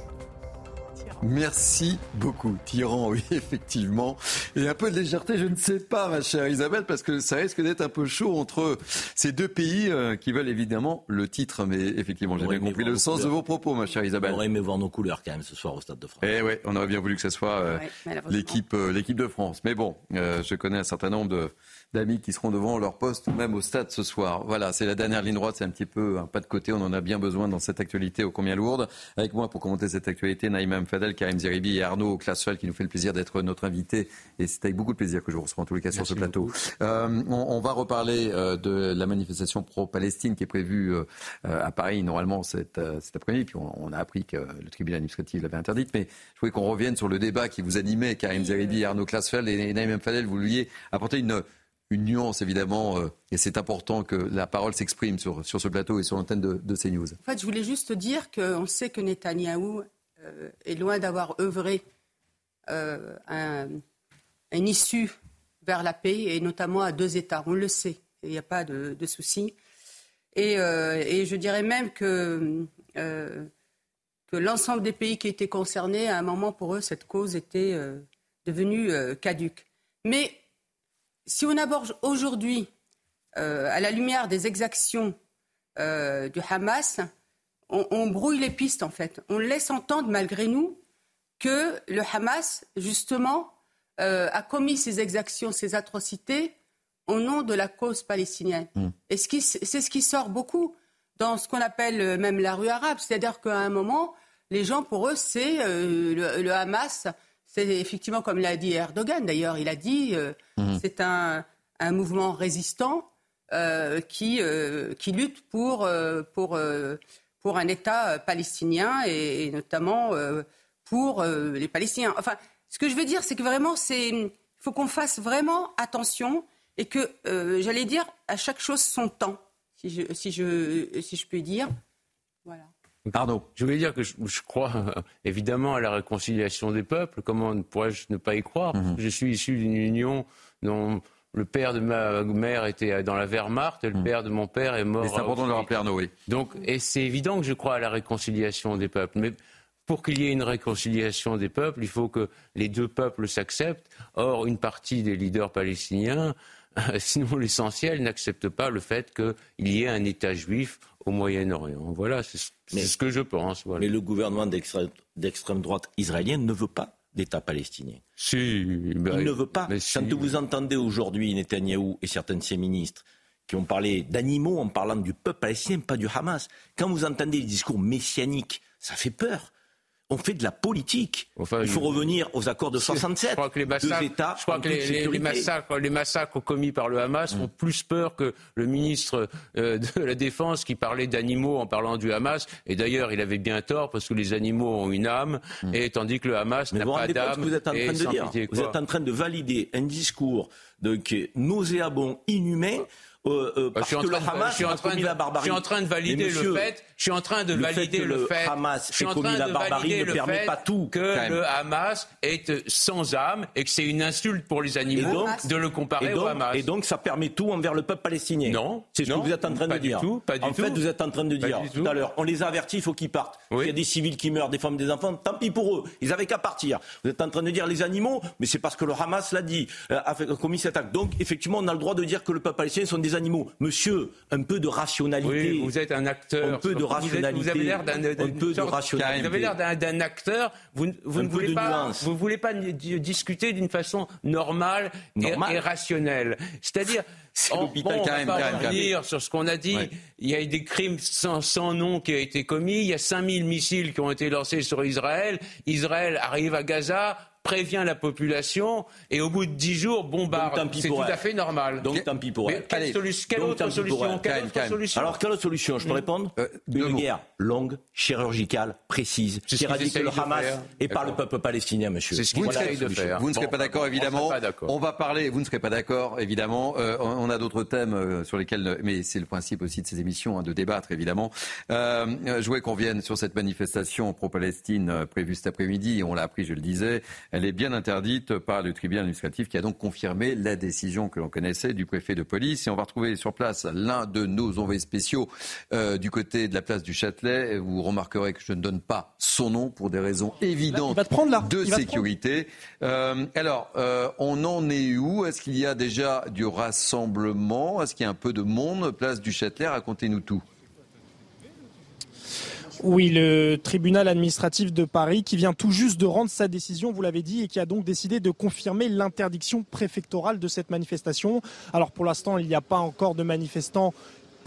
Merci beaucoup, Tyran, oui, effectivement. Et un peu de légèreté, je ne sais pas, ma chère Isabelle, parce que ça risque d'être un peu chaud entre ces deux pays euh, qui veulent évidemment le titre. Mais effectivement, j'ai bien compris le sens de vos propos, ma chère Isabelle. On aurait aimé voir nos couleurs quand même ce soir au Stade de France. Eh oui, on aurait bien voulu que ce soit euh, l'équipe, euh, l'équipe de France. Mais bon, je connais un certain nombre de d'amis qui seront devant leur poste, même au stade ce soir. Voilà, c'est la dernière ligne droite, c'est un petit peu un pas de côté. On en a bien besoin dans cette actualité ô combien lourde. Avec moi pour commenter cette actualité, Naïma Mfadel, Karim Zeribi et Arnaud Classel qui nous fait le plaisir d'être notre invité. Et c'est avec beaucoup de plaisir que je vous reçois en tous les cas sur ce plateau. Euh, on, va reparler euh, de la manifestation pro-Palestine qui est prévue euh, à Paris normalement cet, cet après-midi. Puis on, a appris que le tribunal administratif l'avait interdite. Mais je voulais qu'on revienne sur le débat qui vous animait, Karim Zeribi Arnaud Classel et Naïma Mfadel. Vous vouliez apporter une une nuance évidemment, euh, et c'est important que la parole s'exprime sur, sur ce plateau et sur l'antenne de, de, CNews. En fait, je voulais juste dire qu'on sait que Netanyahou euh, est loin d'avoir œuvré euh, un, une issue vers la paix, et notamment à deux États. On le sait, il n'y a pas de, souci. Et, et, je dirais même que, que l'ensemble des pays qui étaient concernés, à un moment pour eux, cette cause était devenue caduque. Mais si on aborde aujourd'hui, euh, à la lumière des exactions euh, du Hamas, on, brouille les pistes en fait. On laisse entendre malgré nous que le Hamas, justement, euh, a commis ces exactions, ces atrocités au nom de la cause palestinienne. Mm. Et c'est ce qui sort beaucoup dans ce qu'on appelle même la rue arabe. C'est-à-dire qu'à un moment, les gens, pour eux, c'est le, Hamas, c'est effectivement comme l'a dit Erdogan d'ailleurs, il a dit euh, mhm. c'est un, mouvement résistant euh, qui, euh, qui lutte pour, pour, pour un État palestinien et, notamment pour les Palestiniens. Enfin, ce que je veux dire, c'est que vraiment, il faut qu'on fasse vraiment attention et que, j'allais dire, à chaque chose son temps, si je, si je, si je puis dire. Voilà. Pardon. Je voulais dire que je, crois euh, évidemment à la réconciliation des peuples. Comment pourrais-je ne pas y croire? Mhm. Je suis issu d'une union dont le père de ma mère était dans la Wehrmacht et le mhm. père de mon père est mort. C'est important de le rappeler, Arnaud, oui. Donc, et c'est évident que je crois à la réconciliation des peuples. Mais pour qu'il y ait une réconciliation des peuples, il faut que les deux peuples s'acceptent. Or, une partie des leaders palestiniens, sinon l'essentiel, n'acceptent pas le fait qu'il y ait un État juif au Moyen-Orient. Voilà, c'est ce que je pense. Mais le gouvernement d'extrême droite israélienne ne veut pas d'État palestinien. Si, ben, il ne veut pas. Quand vous entendez aujourd'hui Netanyahou et certains de ses ministres qui ont parlé d'animaux en parlant du peuple palestinien, pas du Hamas, quand vous entendez les discours messianiques, ça fait peur on fait de la politique. il faut revenir aux accords de 67. Je crois que les massacres, États je crois que les, massacres, les, massacres, commis par le Hamas font plus peur que le ministre euh, de la Défense qui parlait d'animaux en parlant du Hamas. Et d'ailleurs, il avait bien tort parce que les animaux ont une âme, mm. et tandis que le Hamas n'a pas d'âme. Vous êtes en train de dire. vous êtes en train de valider un discours de, nauséabond, inhumain. Euh, euh, parce que le Hamas je suis en train de, la barbarie. Je suis en train de valider le fait. Je suis en train de valider le fait. Le Hamas ait commis la barbarie ne permet pas tout. Que le Hamas est sans âme et que c'est une insulte pour les animaux de le comparer au Hamas. Et donc ça permet tout envers le peuple palestinien. Non, c'est ce que vous êtes en train de dire. Tout, pas du en fait, vous êtes en train de dire tout à l'heure. On les a avertis, il faut qu'ils partent. Il y a des civils qui meurent, des femmes, des enfants. Tant pis pour eux. Ils avaient qu'à partir. Vous êtes en train de dire les animaux, mais c'est parce que le Hamas l'a dit, euh, a commis cet acte. Donc effectivement, on a le droit de dire que le peuple palestinien sont des animaux. Monsieur, un peu de rationalité. Oui, vous êtes un acteur. Un peu de rationalité. Vous, avez l'air d'un peu de rationalité. Vous avez l'air d'un acteur. Vous, vous ne voulez pas, vous voulez pas discuter d'une façon normale, et, rationnelle. C'est-à-dire, on, bon, on va pas revenir sur ce qu'on a dit. Il y a des crimes sans, sans, nom qui ont été commis. Il y a 5000 missiles qui ont été lancés sur Israël. Israël arrive à Gaza prévient la population et au bout de dix jours bombarde. C'est tout à fait normal. Donc tant pis pour elle. Quelle, quelle autre solution, quelle autre solution Alors quelle autre solution Je peux hmm. répondre euh, Une guerre longue, chirurgicale, précise, qui éradique le Hamas et par le peuple palestinien, monsieur. C'est ce vous, de faire. vous ne serez pas d'accord, évidemment. On va parler, vous ne serez pas d'accord, évidemment. Euh, on a d'autres thèmes euh, sur lesquels, mais c'est le principe aussi de ces émissions, hein, de débattre, évidemment. je voulais qu'on vienne sur cette manifestation pro-Palestine prévue cet après-midi. On l'a appris, je le disais. Elle est bien interdite par le tribunal administratif qui a donc confirmé la décision que l'on connaissait du préfet de police. Et on va retrouver sur place l'un de nos envoyés spéciaux euh, du côté de la place du Châtelet. Vous remarquerez que je ne donne pas son nom pour des raisons évidentes de sécurité. Euh, alors, euh, on en est où? Est-ce qu'il y a déjà du rassemblement? Est-ce qu'il y a un peu de monde? Place du Châtelet, racontez-nous tout. Oui, le tribunal administratif de Paris qui vient tout juste de rendre sa décision, vous l'avez dit, et qui a donc décidé de confirmer l'interdiction préfectorale de cette manifestation. Alors pour l'instant, il n'y a pas encore de manifestants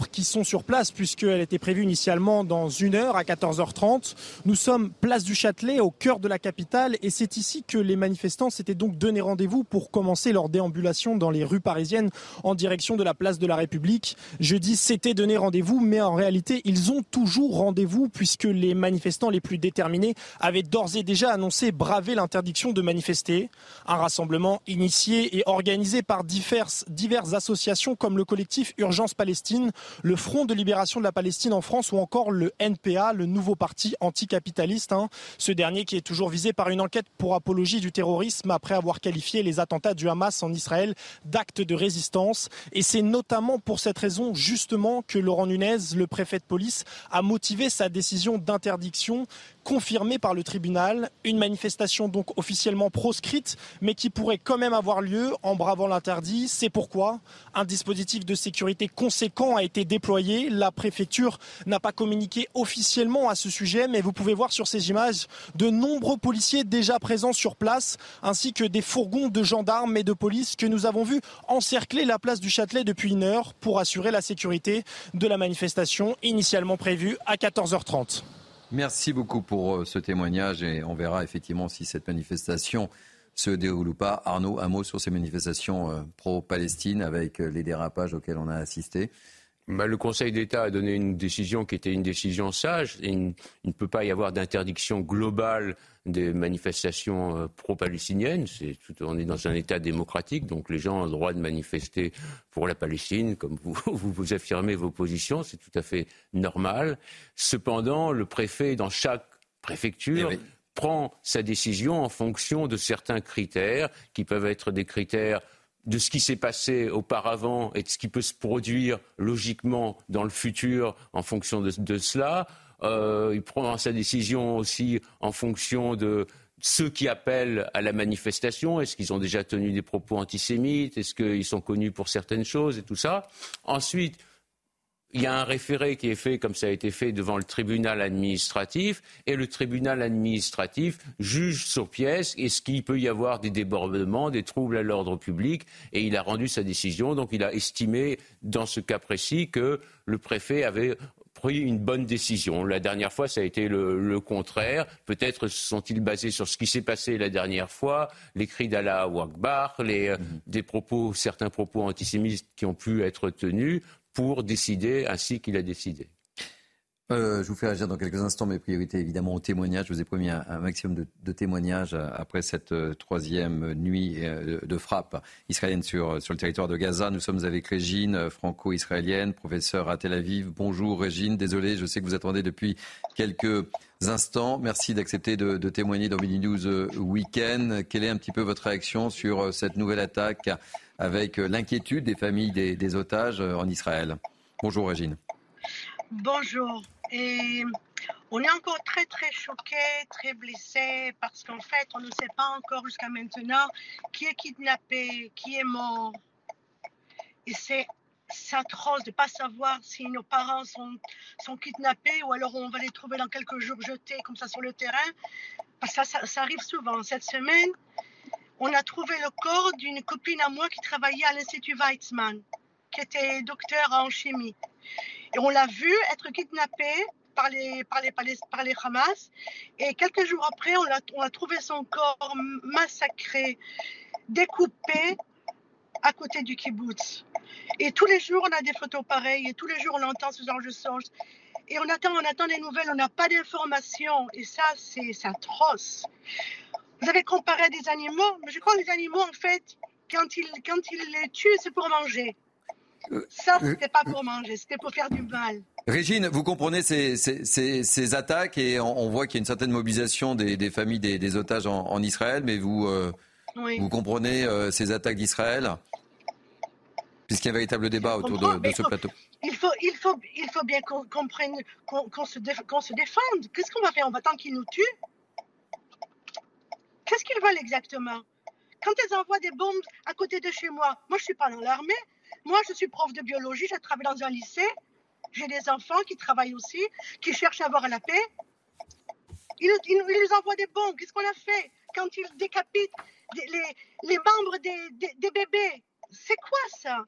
qui sont sur place puisqu'elle était prévue initialement dans une heure à 14h30. Nous sommes place du Châtelet au cœur de la capitale et c'est ici que les manifestants s'étaient donc donné rendez-vous pour commencer leur déambulation dans les rues parisiennes en direction de la place de la République. Je dis c'était donné rendez-vous mais en réalité ils ont toujours rendez-vous puisque les manifestants les plus déterminés avaient d'ores et déjà annoncé braver l'interdiction de manifester. Un rassemblement initié et organisé par diverses, diverses associations comme le collectif Urgence Palestine le Front de libération de la Palestine en France ou encore le NPA, le nouveau parti anticapitaliste. Hein. Ce dernier qui est toujours visé par une enquête pour apologie du terrorisme après avoir qualifié les attentats du Hamas en Israël d'actes de résistance. Et c'est notamment pour cette raison justement que Laurent Nunez, le préfet de police, a motivé sa décision d'interdiction confirmée par le tribunal. Une manifestation donc officiellement proscrite, mais qui pourrait quand même avoir lieu en bravant l'interdit. C'est pourquoi un dispositif de sécurité conséquent a été déployé. La préfecture n'a pas communiqué officiellement à ce sujet, mais vous pouvez voir sur ces images de nombreux policiers déjà présents sur place, ainsi que des fourgons de gendarmes et de police que nous avons vus encercler la place du Châtelet depuis une heure pour assurer la sécurité de la manifestation initialement prévue à 14h30. Merci beaucoup pour euh, ce témoignage et on verra effectivement si cette manifestation se déroule ou pas. Arnaud, un mot sur ces manifestations euh, pro-Palestine avec euh, les dérapages auxquels on a assisté. Bah, le Conseil d'État a donné une décision qui était une décision sage. il, ne peut pas y avoir d'interdiction globale des manifestations euh, pro-palestiniennes. on est dans un État démocratique, donc les gens ont le droit de manifester pour la Palestine, comme vous, vous, affirmez vos positions, c'est tout à fait normal. Cependant, le préfet, dans chaque préfecture, eh prend sa décision en fonction de certains critères, qui peuvent être des critères de ce qui s'est passé auparavant et de ce qui peut se produire logiquement dans le futur en fonction de, cela. Euh, il prend sa décision aussi en fonction de ceux qui appellent à la manifestation. Est-ce qu'ils ont déjà tenu des propos antisémites? Est-ce qu'ils sont connus pour certaines choses et tout ça? Ensuite, il y a un référé qui est fait, comme ça a été fait, devant le tribunal administratif, et le tribunal administratif juge sur pièce est-ce qu'il peut y avoir des débordements, des troubles à l'ordre public, et il a rendu sa décision. Donc il a estimé, dans ce cas précis, que le préfet avait pris une bonne décision. La dernière fois, ça a été le, contraire. Peut-être sont-ils basés sur ce qui s'est passé la dernière fois, les cris d'Allah Akbar, les, mhm. des propos, certains propos antisémites qui ont pu être tenus pour décider ainsi qu'il a décidé. Euh, je vous fais réagir dans quelques instants. Mes priorités, évidemment, au témoignage. Je vous ai promis un, maximum de, témoignages euh, après cette euh, troisième nuit de frappe israélienne sur, sur le territoire de Gaza. Nous sommes avec Régine, franco-israélienne, professeure à Tel Aviv. Bonjour Régine, désolé, je sais que vous attendez depuis quelques instants. Merci d'accepter de, témoigner dans Mini News Weekend. Quelle est un petit peu votre réaction sur cette nouvelle attaque avec euh, l'inquiétude des familles des, otages euh, en Israël. Bonjour Régine. Bonjour. On est encore très très choqués, très blessés parce qu'en fait on ne sait pas encore jusqu'à maintenant qui est kidnappé, qui est mort. Et c'est atroce de ne pas savoir si nos parents sont, sont kidnappés ou alors on va les trouver dans quelques jours jetés comme ça sur le terrain. Ça, arrive souvent. Cette semaine, on a trouvé le corps d'une copine à moi qui travaillait à l'Institut Weizmann, qui était docteur en chimie. Et on l'a vu être kidnappée par les, par les, par les, Hamas. Et quelques jours après, on a, on a trouvé son corps massacré, découpé à côté du kibbutz. Et tous les jours, on a des photos pareilles, et tous les jours, on entend ce genre de choses. Et on attend, on attend des nouvelles, on n'a pas d'informations. Et ça, c'est atroce. Vous avez comparé des animaux, mais je crois que les animaux, en fait, quand ils, quand ils les tuent, c'est pour manger. Euh, ça, euh, c'était pas pour manger, c'était pour faire du mal. Régine, vous comprenez ces, ces, ces, attaques et on, voit qu'il y a une certaine mobilisation des, des familles des, des, otages en, Israël, mais vous, euh, vous comprenez ces attaques d'Israël puisqu'il y a un véritable débat autour de, ce plateau. Il faut, il faut, il faut bien qu'on comprenne, qu'on se, se, défende. Qu'est-ce qu'on va faire? On va attendre qu'ils nous tuent? Qu'est-ce qu'ils veulent exactement? Quand elles envoient des bombes à côté de chez moi, moi je ne suis pas dans l'armée, moi je suis prof de biologie, je travaille dans un lycée, j'ai des enfants qui travaillent aussi, qui cherchent à avoir la paix. Ils, ils, nous envoient des bombes, qu'est-ce qu'on a fait Quand ils décapitent les, les membres des, des bébés, c'est quoi ça?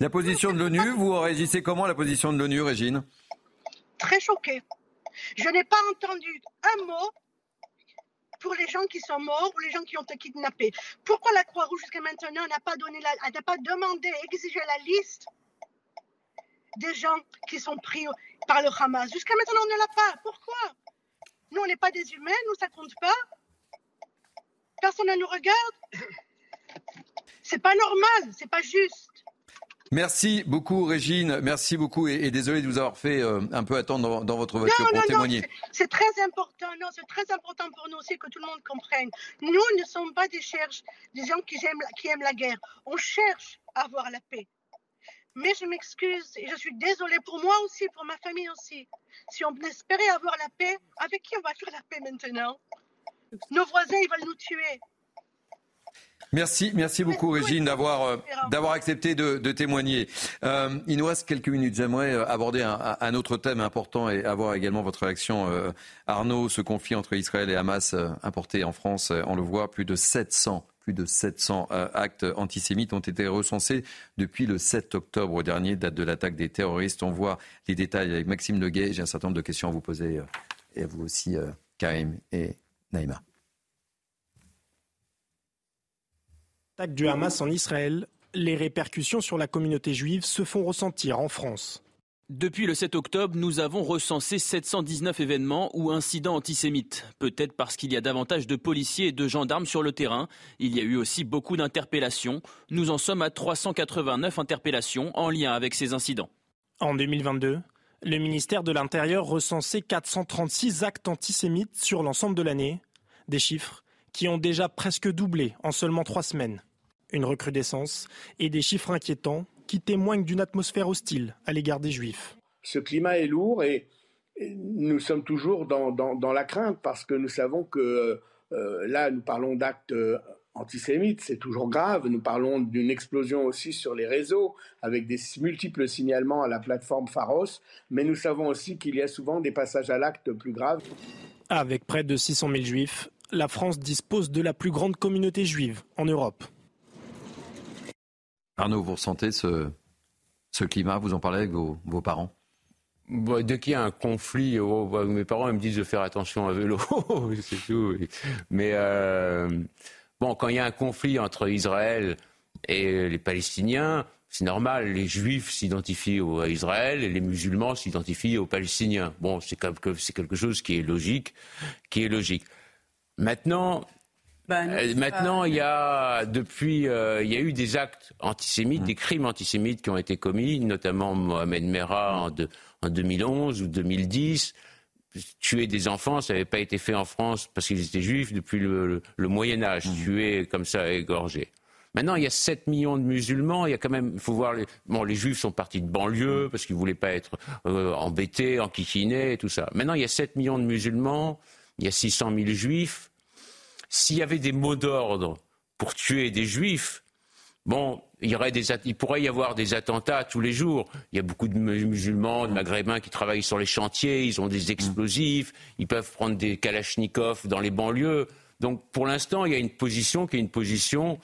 La position de l'ONU, vous réagissez comment à la position de l'ONU, Régine? Très choquée. Je n'ai pas entendu un mot pour les gens qui sont morts ou les gens qui ont été kidnappés. Pourquoi la Croix-Rouge jusqu'à maintenant n'a pas pas demandé, exigé la liste des gens qui sont pris par le Hamas? Jusqu'à maintenant, on ne l'a pas. Pourquoi? Nous, on n'est pas des humains, nous, ça compte pas. Personne ne nous regarde. C'est pas normal, c'est pas juste. Merci beaucoup, Régine. Merci beaucoup et, désolé de vous avoir fait euh, un peu attendre dans, votre voiture pour témoigner. C'est très important. Non, c'est très important pour nous aussi que tout le monde comprenne. Nous ne sommes pas des cherches, des gens qui aiment, qui aiment la guerre. On cherche à avoir la paix. Mais je m'excuse et je suis désolée pour moi aussi, pour ma famille aussi. Si on espérait avoir la paix, avec qui on va faire la paix maintenant? Nos voisins, ils veulent nous tuer. Merci, merci beaucoup Régine d'avoir euh, d'avoir accepté de, témoigner. Euh, il nous reste quelques minutes. J'aimerais euh, aborder un, autre thème important et avoir également votre réaction. Arnaud, ce conflit entre Israël et Hamas importé en France, on le voit, plus de 700 plus de 700 actes antisémites ont été recensés depuis le 7 octobre dernier, date de l'attaque des terroristes. On voit les détails avec Maxime Leguet. J'ai un certain nombre de questions à vous poser et à vous aussi, Karim et Naïma. L'attaque du Hamas en Israël, les répercussions sur la communauté juive se font ressentir en France. Depuis le 7 octobre, nous avons recensé 719 événements ou incidents antisémites. Peut-être parce qu'il y a davantage de policiers et de gendarmes sur le terrain. Il y a eu aussi beaucoup d'interpellations. Nous en sommes à 389 interpellations en lien avec ces incidents. En 2022, le ministère de l'Intérieur recensait 436 actes antisémites sur l'ensemble de l'année. Des chiffres qui ont déjà presque doublé en seulement trois semaines une recrudescence et des chiffres inquiétants qui témoignent d'une atmosphère hostile à l'égard des Juifs. Ce climat est lourd et, nous sommes toujours dans, la crainte parce que nous savons que euh, là, nous parlons d'actes euh, antisémites, c'est toujours grave. Nous parlons d'une explosion aussi sur les réseaux avec des multiples signalements à la plateforme Pharos, mais nous savons aussi qu'il y a souvent des passages à l'acte plus graves. Avec près de 600 000 juifs, la France dispose de la plus grande communauté juive en Europe. Arnaud, vous ressentez ce, ce climat? Vous en parlez avec vos, parents? Bah, dès qu'il y a un conflit, oh, bah, mes parents me disent de faire attention à vélo, c'est tout. Mais euh, bon, quand il y a un conflit entre Israël et les Palestiniens, c'est normal, les Juifs s'identifient à Israël et les musulmans s'identifient aux Palestiniens. Bon, c'est quelque chose qui est logique, qui est logique. Maintenant, bah, euh, maintenant, il y a depuis, euh, il y a eu des actes antisémites, des crimes antisémites qui ont été commis, notamment Mohamed Merah en, en 2011 ou 2010. Tuer des enfants, ça n'avait pas été fait en France parce qu'ils étaient juifs depuis le, Moyen Âge. Mmh. Tuer comme ça, égorger. Maintenant, il y a 7 millions de musulmans. Il y a quand même, il faut voir, les, bon, les juifs sont partis de banlieue parce qu'ils voulaient pas être euh, embêtés, enquiquinés et tout ça. Maintenant, il y a 7 millions de musulmans. Il y a 600 000 juifs. S'il y avait des mots d'ordre pour tuer des juifs, Bon, il, y aurait des, il pourrait y avoir des attentats tous les jours. Il y a beaucoup de musulmans, de maghrébins qui travaillent sur les chantiers, ils ont des explosifs, ils peuvent prendre des kalachnikovs dans les banlieues. Donc pour l'instant, il y a une position qui est une position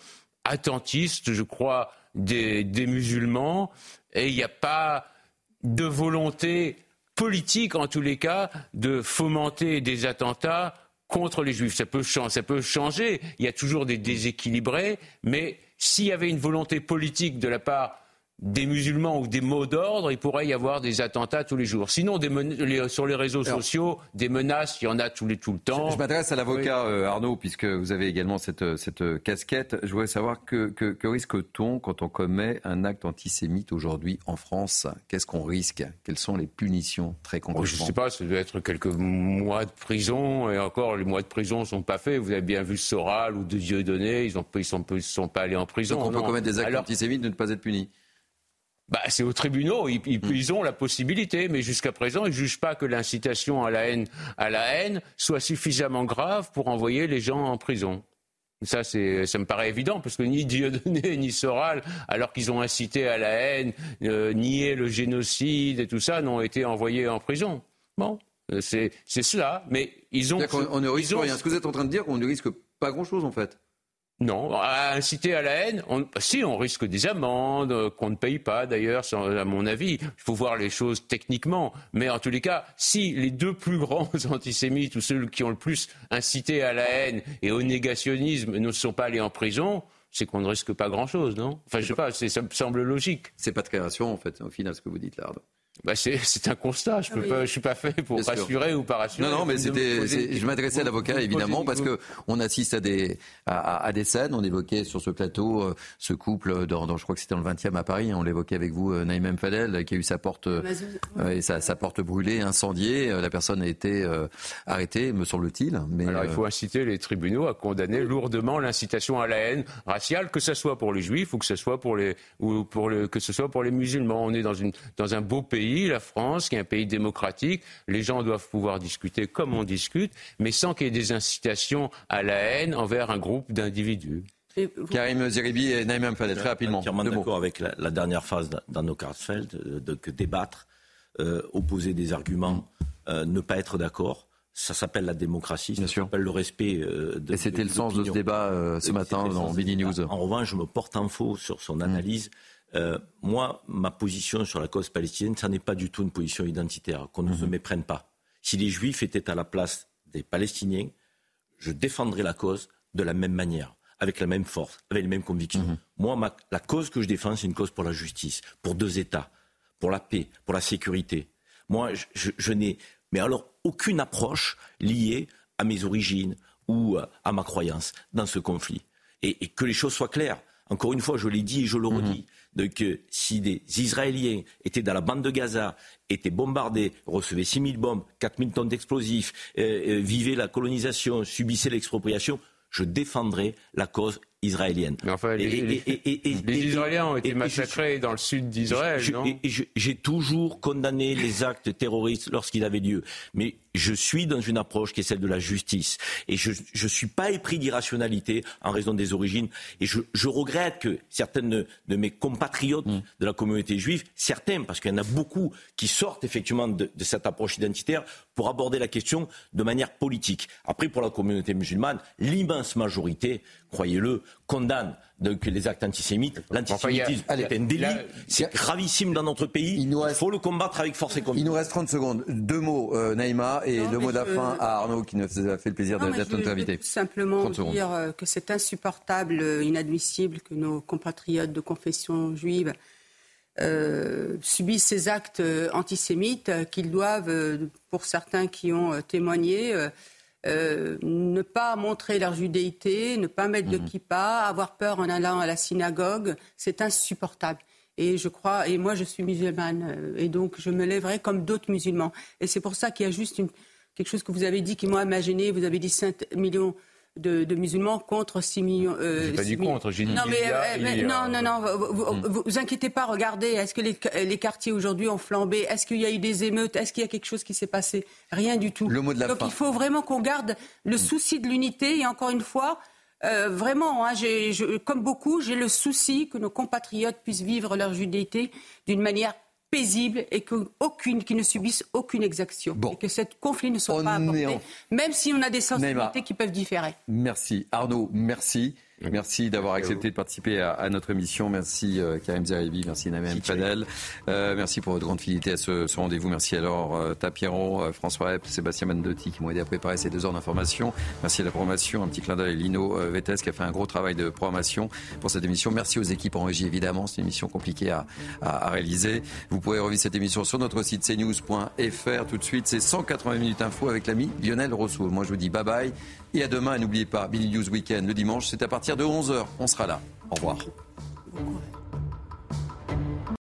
attentiste, je crois, des, des musulmans, et il n'y a pas de volonté politique, en tous les cas, de fomenter des attentats contre les juifs. Ça peut, ça peut changer, il y a toujours des déséquilibrés, mais s'il y avait une volonté politique de la part des musulmans ou des mots d'ordre, il pourrait y avoir des attentats tous les jours. Sinon, sur les réseaux sociaux, des menaces, il y en a tous les, tout le temps. Je, m'adresse à l'avocat euh, Arnaud, puisque vous avez également cette, cette casquette. Je voudrais savoir que, que, risque-t-on quand on commet un acte antisémite aujourd'hui en France? Qu'est-ce qu'on risque? Quelles sont les punitions très concrètement oh, Je ne sais pas, ça doit être quelques mois de prison, et encore, les mois de prison ne sont pas faits. Vous avez bien vu Soral ou de Dieudonné, ils ne sont, sont, pas allés en prison. Donc on peut commettre des actes antisémites et ne pas être puni bah, c'est aux tribunaux, ils, ils, hmm. ils, ont la possibilité, mais jusqu'à présent, ils ne jugent pas que l'incitation à la haine, à la haine soit suffisamment grave pour envoyer les gens en prison. Ça, ça me paraît évident, parce que ni Dieudonné ni Soral, alors qu'ils ont incité à la haine, euh, nié le génocide et tout ça, n'ont été envoyés en prison. Bon, euh, c'est cela, mais ils ont. On, ne risque rien. Ce que vous êtes en train de dire, on ne risque pas grand-chose, en fait? Non, inciter à la haine, si on risque des amendes euh, qu'on ne paye pas d'ailleurs, à mon avis. Il faut voir les choses techniquement, mais en tous les cas, si les deux plus grands antisémites ou ceux qui ont le plus incité à la haine et au négationnisme ne sont pas allés en prison, c'est qu'on ne risque pas grand-chose, non? Enfin, je sais pas, ça me semble logique. C'est pas de création, en fait, au final, ce que vous dites là. Bah c'est un constat. Je ne ah suis pas fait pour rassurer ou pas rassurer. Non, non, mais c'était. Je m'adressais à l'avocat évidemment parce que on assiste à des à, des scènes. On évoquait sur ce plateau euh, ce couple dans, je crois que c'était dans le 20e à Paris. On l'évoquait avec vous, euh, Naïm Fadel, qui a eu sa porte euh, et sa, sa, porte brûlée, incendiée. La personne a été arrêtée, me semble-t-il. Mais alors il faut inciter les tribunaux à condamner lourdement l'incitation à la haine raciale, que ce soit pour les juifs ou que ce soit pour les ou pour le, que ce soit pour les musulmans. On est dans une dans un beau pays la France, qui est un pays démocratique. Les gens doivent pouvoir discuter comme on discute, mais sans qu'il y ait des incitations à la haine envers un groupe d'individus. Karim Zeribi et Naïm Fadel, très rapidement. Je suis d'accord avec la, dernière phase d'Anno Karlsfeld, euh, de, que débattre, euh, opposer des arguments, euh, ne pas être d'accord. Ça s'appelle la démocratie, ça s'appelle le respect de. Et c'était le sens de ce débat ce matin dans Bini News. En revanche, je me porte en faux sur son analyse. Euh, moi, ma position sur la cause palestinienne, ça n'est pas du tout une position identitaire, qu'on ne se mhm. méprenne pas. Si les Juifs étaient à la place des Palestiniens, je défendrais la cause de la même manière, avec la même force, avec les mêmes convictions. Mhm. Moi, la cause que je défends, c'est une cause pour la justice, pour deux États, pour la paix, pour la sécurité. Moi, je, n'ai, mais alors, aucune approche liée à mes origines ou à ma croyance dans ce conflit. Et, que les choses soient claires. Encore une fois, je l'ai dit et je le mhm. redis que si des Israéliens étaient dans la bande de Gaza, étaient bombardés, recevaient 6 000 bombes, 4 000 tonnes d'explosifs, euh, euh, vivaient la colonisation, subissaient l'expropriation, je défendrais la cause israélienne. Mais enfin, les, Israéliens ont été massacrés dans le sud d'Israël, non J'ai toujours condamné les actes terroristes lorsqu'ils avaient lieu. Mais je suis dans une approche qui est celle de la justice. Et je ne suis pas épris d'irrationalité en raison des origines. Et je, je regrette que certaines de, mes compatriotes mm. de la communauté juive, certains, parce qu'il y en a beaucoup qui sortent effectivement de, de cette approche identitaire pour aborder la question de manière politique. Après, pour la communauté musulmane, l'immense majorité, croyez-le, condamne donc les actes antisémites. L'antisémitisme est un délit, c'est gravissime dans notre pays. Il, faut le combattre avec force et conviction. Il nous reste 30 secondes. Deux mots, euh, Naïma, et deux mots d'afin à Arnaud qui nous a fait le plaisir d'être notre invité. Simplement dire euh, que c'est insupportable, euh, inadmissible que nos compatriotes de confession juive subissent ces actes antisémites qu'ils doivent, pour certains qui ont témoigné, euh, ne pas montrer leur judéité, ne pas mettre de mhm. kippa, avoir peur en allant à la synagogue, c'est insupportable. Et je crois, et moi je suis musulmane, euh, et donc je me lèverai comme d'autres musulmans. Et c'est pour ça qu'il y a juste quelque chose que vous avez dit qui m'a imaginé. Vous avez dit 5 millions de, musulmans contre 6 millions. Euh, pas dit contre, j'ai dit non, mais, euh, non, non, non, vous, vous, inquiétez pas, regardez, est-ce que les, les quartiers aujourd'hui ont flambé? Est-ce qu'il y a eu des émeutes? Est-ce qu'il y a quelque chose qui s'est passé? Rien du tout. Le mot de la Donc il faut vraiment qu'on garde le souci de l'unité et encore une fois, euh, vraiment, hein, comme beaucoup, j'ai le souci que nos compatriotes puissent vivre leur judaïté d'une manière paisible et qu'aucune, qui ne subissent aucune exaction. Et que ce conflit ne soit pas abordé, même si on a des sensibilités qui peuvent différer. Merci. Arnaud, merci. Merci d'avoir accepté de participer à, notre émission. Merci euh, Karim Zeribi, merci Namen Fadel. Euh, merci pour votre grande fidélité à ce, rendez-vous. Merci alors euh, Tapieron, euh, François Epp, Sébastien Mandotti qui m'ont aidé à préparer ces deux heures d'information. Merci à la programmation. Un petit clin d'œil à Lino Vettes qui a fait un gros travail de programmation pour cette émission. Merci aux équipes en régie évidemment. C'est une émission compliquée à, à, réaliser. Vous pouvez revivre cette émission sur notre site cnews.fr. Tout de suite, c'est 180 minutes info avec l'ami Lionel Rousseau. Moi je vous dis bye bye. Et à demain, n'oubliez pas, Billy News Weekend, le dimanche, c'est à partir de 11h. On sera là. Au revoir.